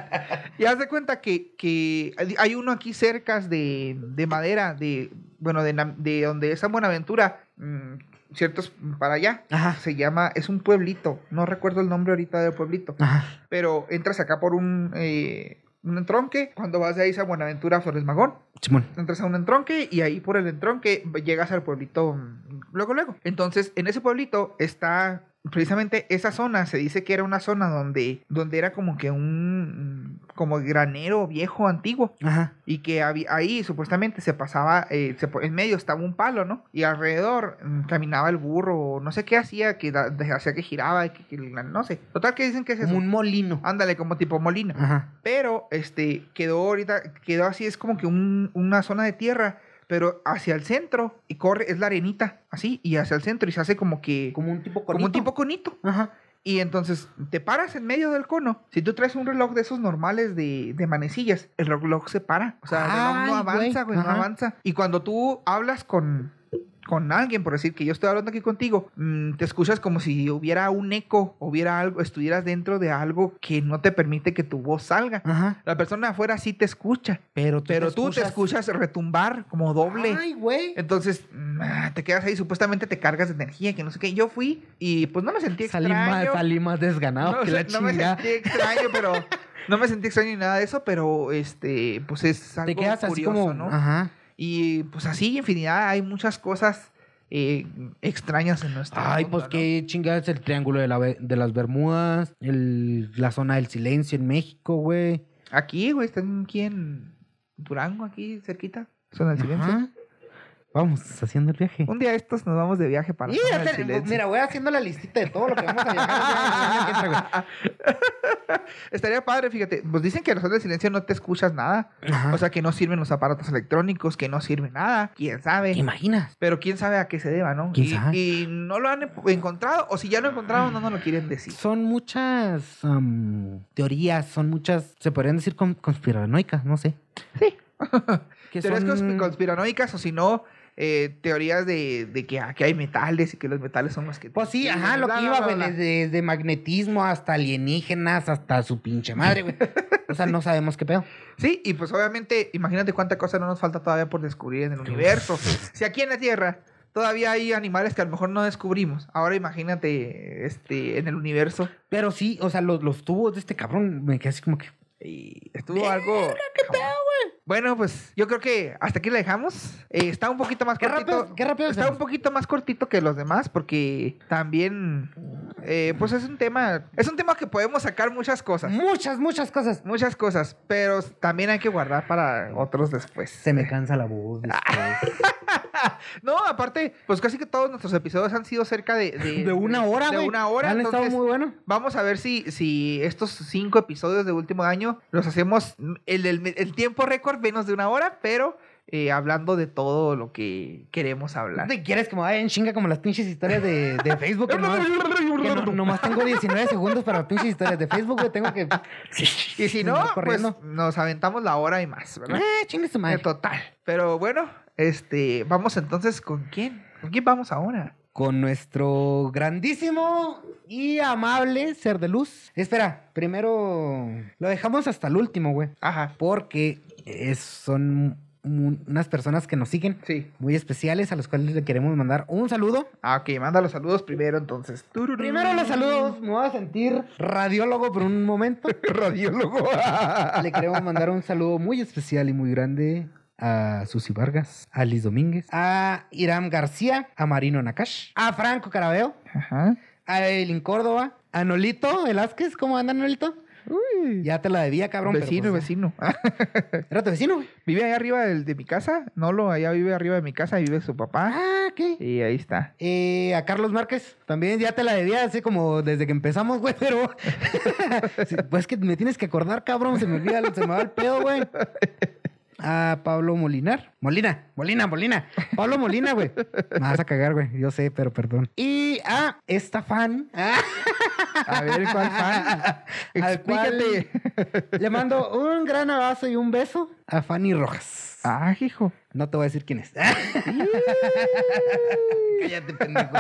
Y haz de cuenta que, que hay uno aquí cerca de, de madera, de, bueno, de, de donde es San Buenaventura, mm, ciertos para allá. Ajá. Se llama, es un pueblito, no recuerdo el nombre ahorita del pueblito, Ajá. pero entras acá por un, eh, un entronque, cuando vas de ahí a Buenaventura, a Flores Magón, Simón. entras a un entronque y ahí por el entronque llegas al pueblito mm, luego, luego. Entonces, en ese pueblito está precisamente esa zona, se dice que era una zona donde, donde era como que un, como granero viejo antiguo Ajá. y que había, ahí supuestamente se pasaba, eh, se en medio estaba un palo, ¿no? Y alrededor mm, caminaba el burro, no sé qué hacía, que da- hacía que giraba, que, que- no sé. Total que dicen que es eso. Un molino. Ándale, como tipo molino. Ajá. Pero este quedó ahorita, quedó así, es como que un- una zona de tierra, pero hacia el centro y corre, es la arenita, así, y hacia el centro y se hace como que Como un tipo como un tipo conito. Ajá. Y entonces te paras en medio del cono. Si tú traes un reloj de esos normales de, de manecillas, el reloj se para. O sea, el reloj no avanza, güey. no avanza. Y cuando tú hablas con, con alguien, por decir que yo estoy hablando aquí contigo, mm, te escuchas como si hubiera un eco, hubiera algo, estuvieras dentro de algo que no te permite que tu voz salga. Ajá. La persona afuera sí te escucha, Pero tú pero tú te escuchas retumbar como doble. Ay, güey. Entonces, mm, ah, te quedas ahí, supuestamente te cargas de energía, que no sé qué. Yo fui y pues no me sentí Salí más, extraño. salí más desganado no, que la no me sentí extraño, pero no me sentí extraño ni nada de eso, pero este, pues es algo Te quedas así curioso, como. ¿no? Ajá. Y pues así, infinidad, hay muchas cosas eh, extrañas en nuestro Ay, pues ¿no? qué chingada es el triángulo de, la, de las Bermudas, el, la zona del silencio en México, güey. Aquí, güey, están aquí en Durango, aquí cerquita. Zona del silencio. Ajá. Vamos haciendo el viaje. Un día estos nos vamos de viaje para Y ya silencio. mira, voy haciendo la listita de todo lo que vamos a viajar. Estaría padre, fíjate. Pues dicen que en la zona del silencio no te escuchas nada. Ajá. O sea, que no sirven los aparatos electrónicos, que no sirve nada. ¿Quién sabe? ¿Te imaginas? Pero quién sabe a qué se deba, ¿no? ¿Quién y, sabe? y no lo han encontrado, o si ya lo encontraron, no nos lo quieren decir. Son muchas teorías, son muchas, se podrían decir con- conspiranoicas, no sé. Sí. Que Teorías son- consp- conspiranoicas, o si no, eh, teorías de, de que aquí hay metales y que los metales son los que. Pues sí, ajá, lo bla, que bla, iba, güey, desde, desde magnetismo hasta alienígenas, hasta su pinche madre, güey. O sea, no sabemos qué pedo. Sí, y pues obviamente, imagínate cuánta cosa no nos falta todavía por descubrir en el universo. Si aquí en la Tierra todavía hay animales que a lo mejor no descubrimos, ahora imagínate este, en el universo. Pero sí, o sea, los, los tubos de este cabrón me quedé así como que. Y estuvo algo. ¿Qué pedo, güey? Bueno, pues yo creo que hasta aquí la dejamos. Eh, está un poquito más Qué cortito. rápido, qué rápido Está un poquito más cortito que los demás porque también, eh, pues es un tema, es un tema que podemos sacar muchas cosas. Muchas, muchas cosas. Muchas cosas, pero también hay que guardar para otros después. Se me cansa la voz. después. No, aparte, pues casi que todos nuestros episodios han sido cerca de... De, De una hora, De güey. una hora, Han estado entonces... muy buenos. Vamos a ver si, si estos cinco episodios de último año los hacemos el, el- el tiempo récord menos de una hora, pero eh, hablando de todo lo que queremos hablar. ¿Te quieres que me vaya en chinga como las pinches historias de, de Facebook? Que nomás, que no- nomás tengo 19 segundos para pinches historias de Facebook, güey. Tengo que. Y si no, pues nos aventamos la hora y más, ¿verdad? Ah, chingue su En madre. total. Pero bueno, este, vamos entonces con quién. ¿Con quién vamos ahora? Con nuestro grandísimo y amable ser de luz. Espera, primero lo dejamos hasta el último, güey. Ajá. Porque es- son un- unas personas que nos siguen. Sí. Muy especiales a los cuales le queremos mandar un saludo. Ah, ok, manda los saludos primero entonces. Tururú. Primero los saludos, me voy a sentir radiólogo por un momento. Radiólogo. Le queremos mandar un saludo muy especial y muy grande a Susi Vargas, a Liz Domínguez, a Iram García, a Marino Nakash, a Franco Carabeo, Ajá. a Evelyn Córdoba, a Nolito Velázquez. ¿Cómo anda Nolito? Uy. Ya te la debía, cabrón. vecino, pues, vecino. Era tu vecino, güey. vive ahí arriba de mi casa. Nolo allá vive arriba de mi casa, ahí vive su papá. Ah, ¿qué? Y ahí está. Eh, a Carlos Márquez, también ya te la debía, así como desde que empezamos, güey, pero... Sí, pues que me tienes que acordar, cabrón, se me olvida, se me va el pedo, güey. A Pablo Molinar. Molina, Molina, Molina. Pablo Molina, güey. Me vas a cagar, güey, yo sé, pero perdón. Y a esta fan. A ver, ¿cuál fan? Explícate. Le mando un gran abrazo y un beso a Fanny Rojas. Ah, hijo. No te voy a decir quién es. Cállate, pendejo.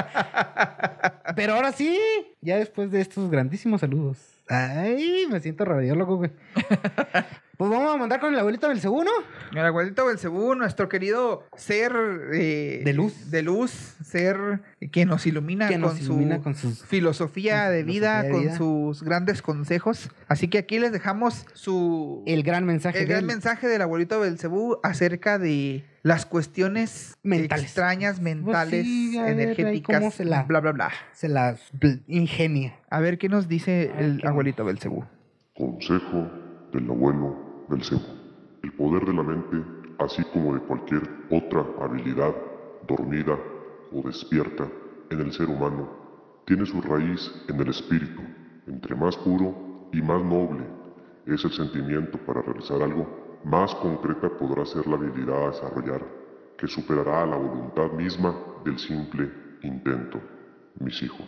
Pero ahora sí, ya después de estos grandísimos saludos. Ay, me siento radiólogo, güey. Pues vamos a mandar con el abuelito del segundo. El abuelito Belcebú, nuestro querido ser eh, De luz. de luz, ser que nos ilumina, Que nos con, ilumina su con filosofía con de vida, filosofía de con vida. sus grandes consejos. Así que aquí les dejamos su El gran mensaje. el gran del- mensaje del abuelito Belcebú acerca de las cuestiones Mentales. extrañas, mentales, Pues sí, energéticas, cómo se la- bla, bla, bla. Se las ingenia. A ver qué nos dice el ¿qué abuelito Belcebú. Consejo del abuelo del cebo. El poder de la mente, así como de cualquier otra habilidad dormida o despierta en el ser humano, tiene su raíz en el espíritu. Entre más puro y más noble es el sentimiento para realizar algo, más concreta podrá ser la habilidad a desarrollar, que superará a la voluntad misma del simple intento. Mis hijos.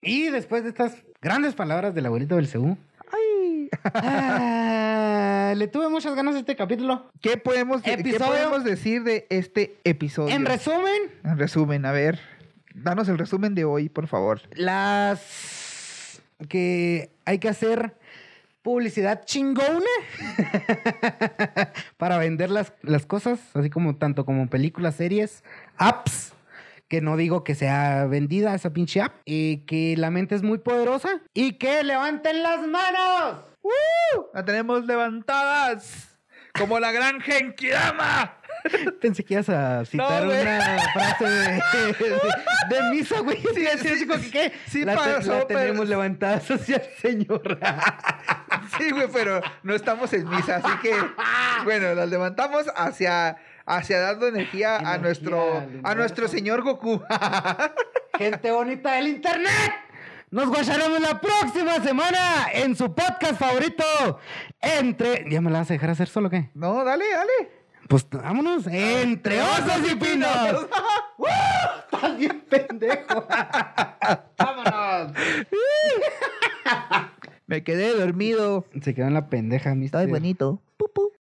Y después de estas grandes palabras del abuelito del Cebú. Le tuve muchas ganas a este capítulo. ¿Qué podemos, ¿qué Episodio. podemos decir de este episodio? En resumen, En resumen, a ver. Danos el resumen de hoy, por favor. las que hay que hacer publicidad chingona para vender las, las cosas, así como tanto como películas, series, apps, que no digo que sea vendida esa pinche app, y que la mente es muy poderosa y que levanten las manos. La tenemos levantadas. Como la gran Genkidama. Pensé que ibas a citar una frase de, de- de misa, güey. Sí, sí, como que, ¿qué? sí la, pasó, la pero- tenemos levantada hacia el Señor. Sí, güey, pero no estamos en misa, así que, bueno, las levantamos hacia, hacia dando energía, a Energía nuestro, al a nuestro señor Goku. Gente bonita del internet. Nos guacharemos la próxima semana en su podcast favorito. Entre. ¿Ya me la vas a dejar hacer solo qué? No, dale, dale. Pues vámonos. Entre osos y pinos. Estás bien pendejo. vámonos. Me quedé dormido. Se quedó en la pendeja, mister. Está bonito.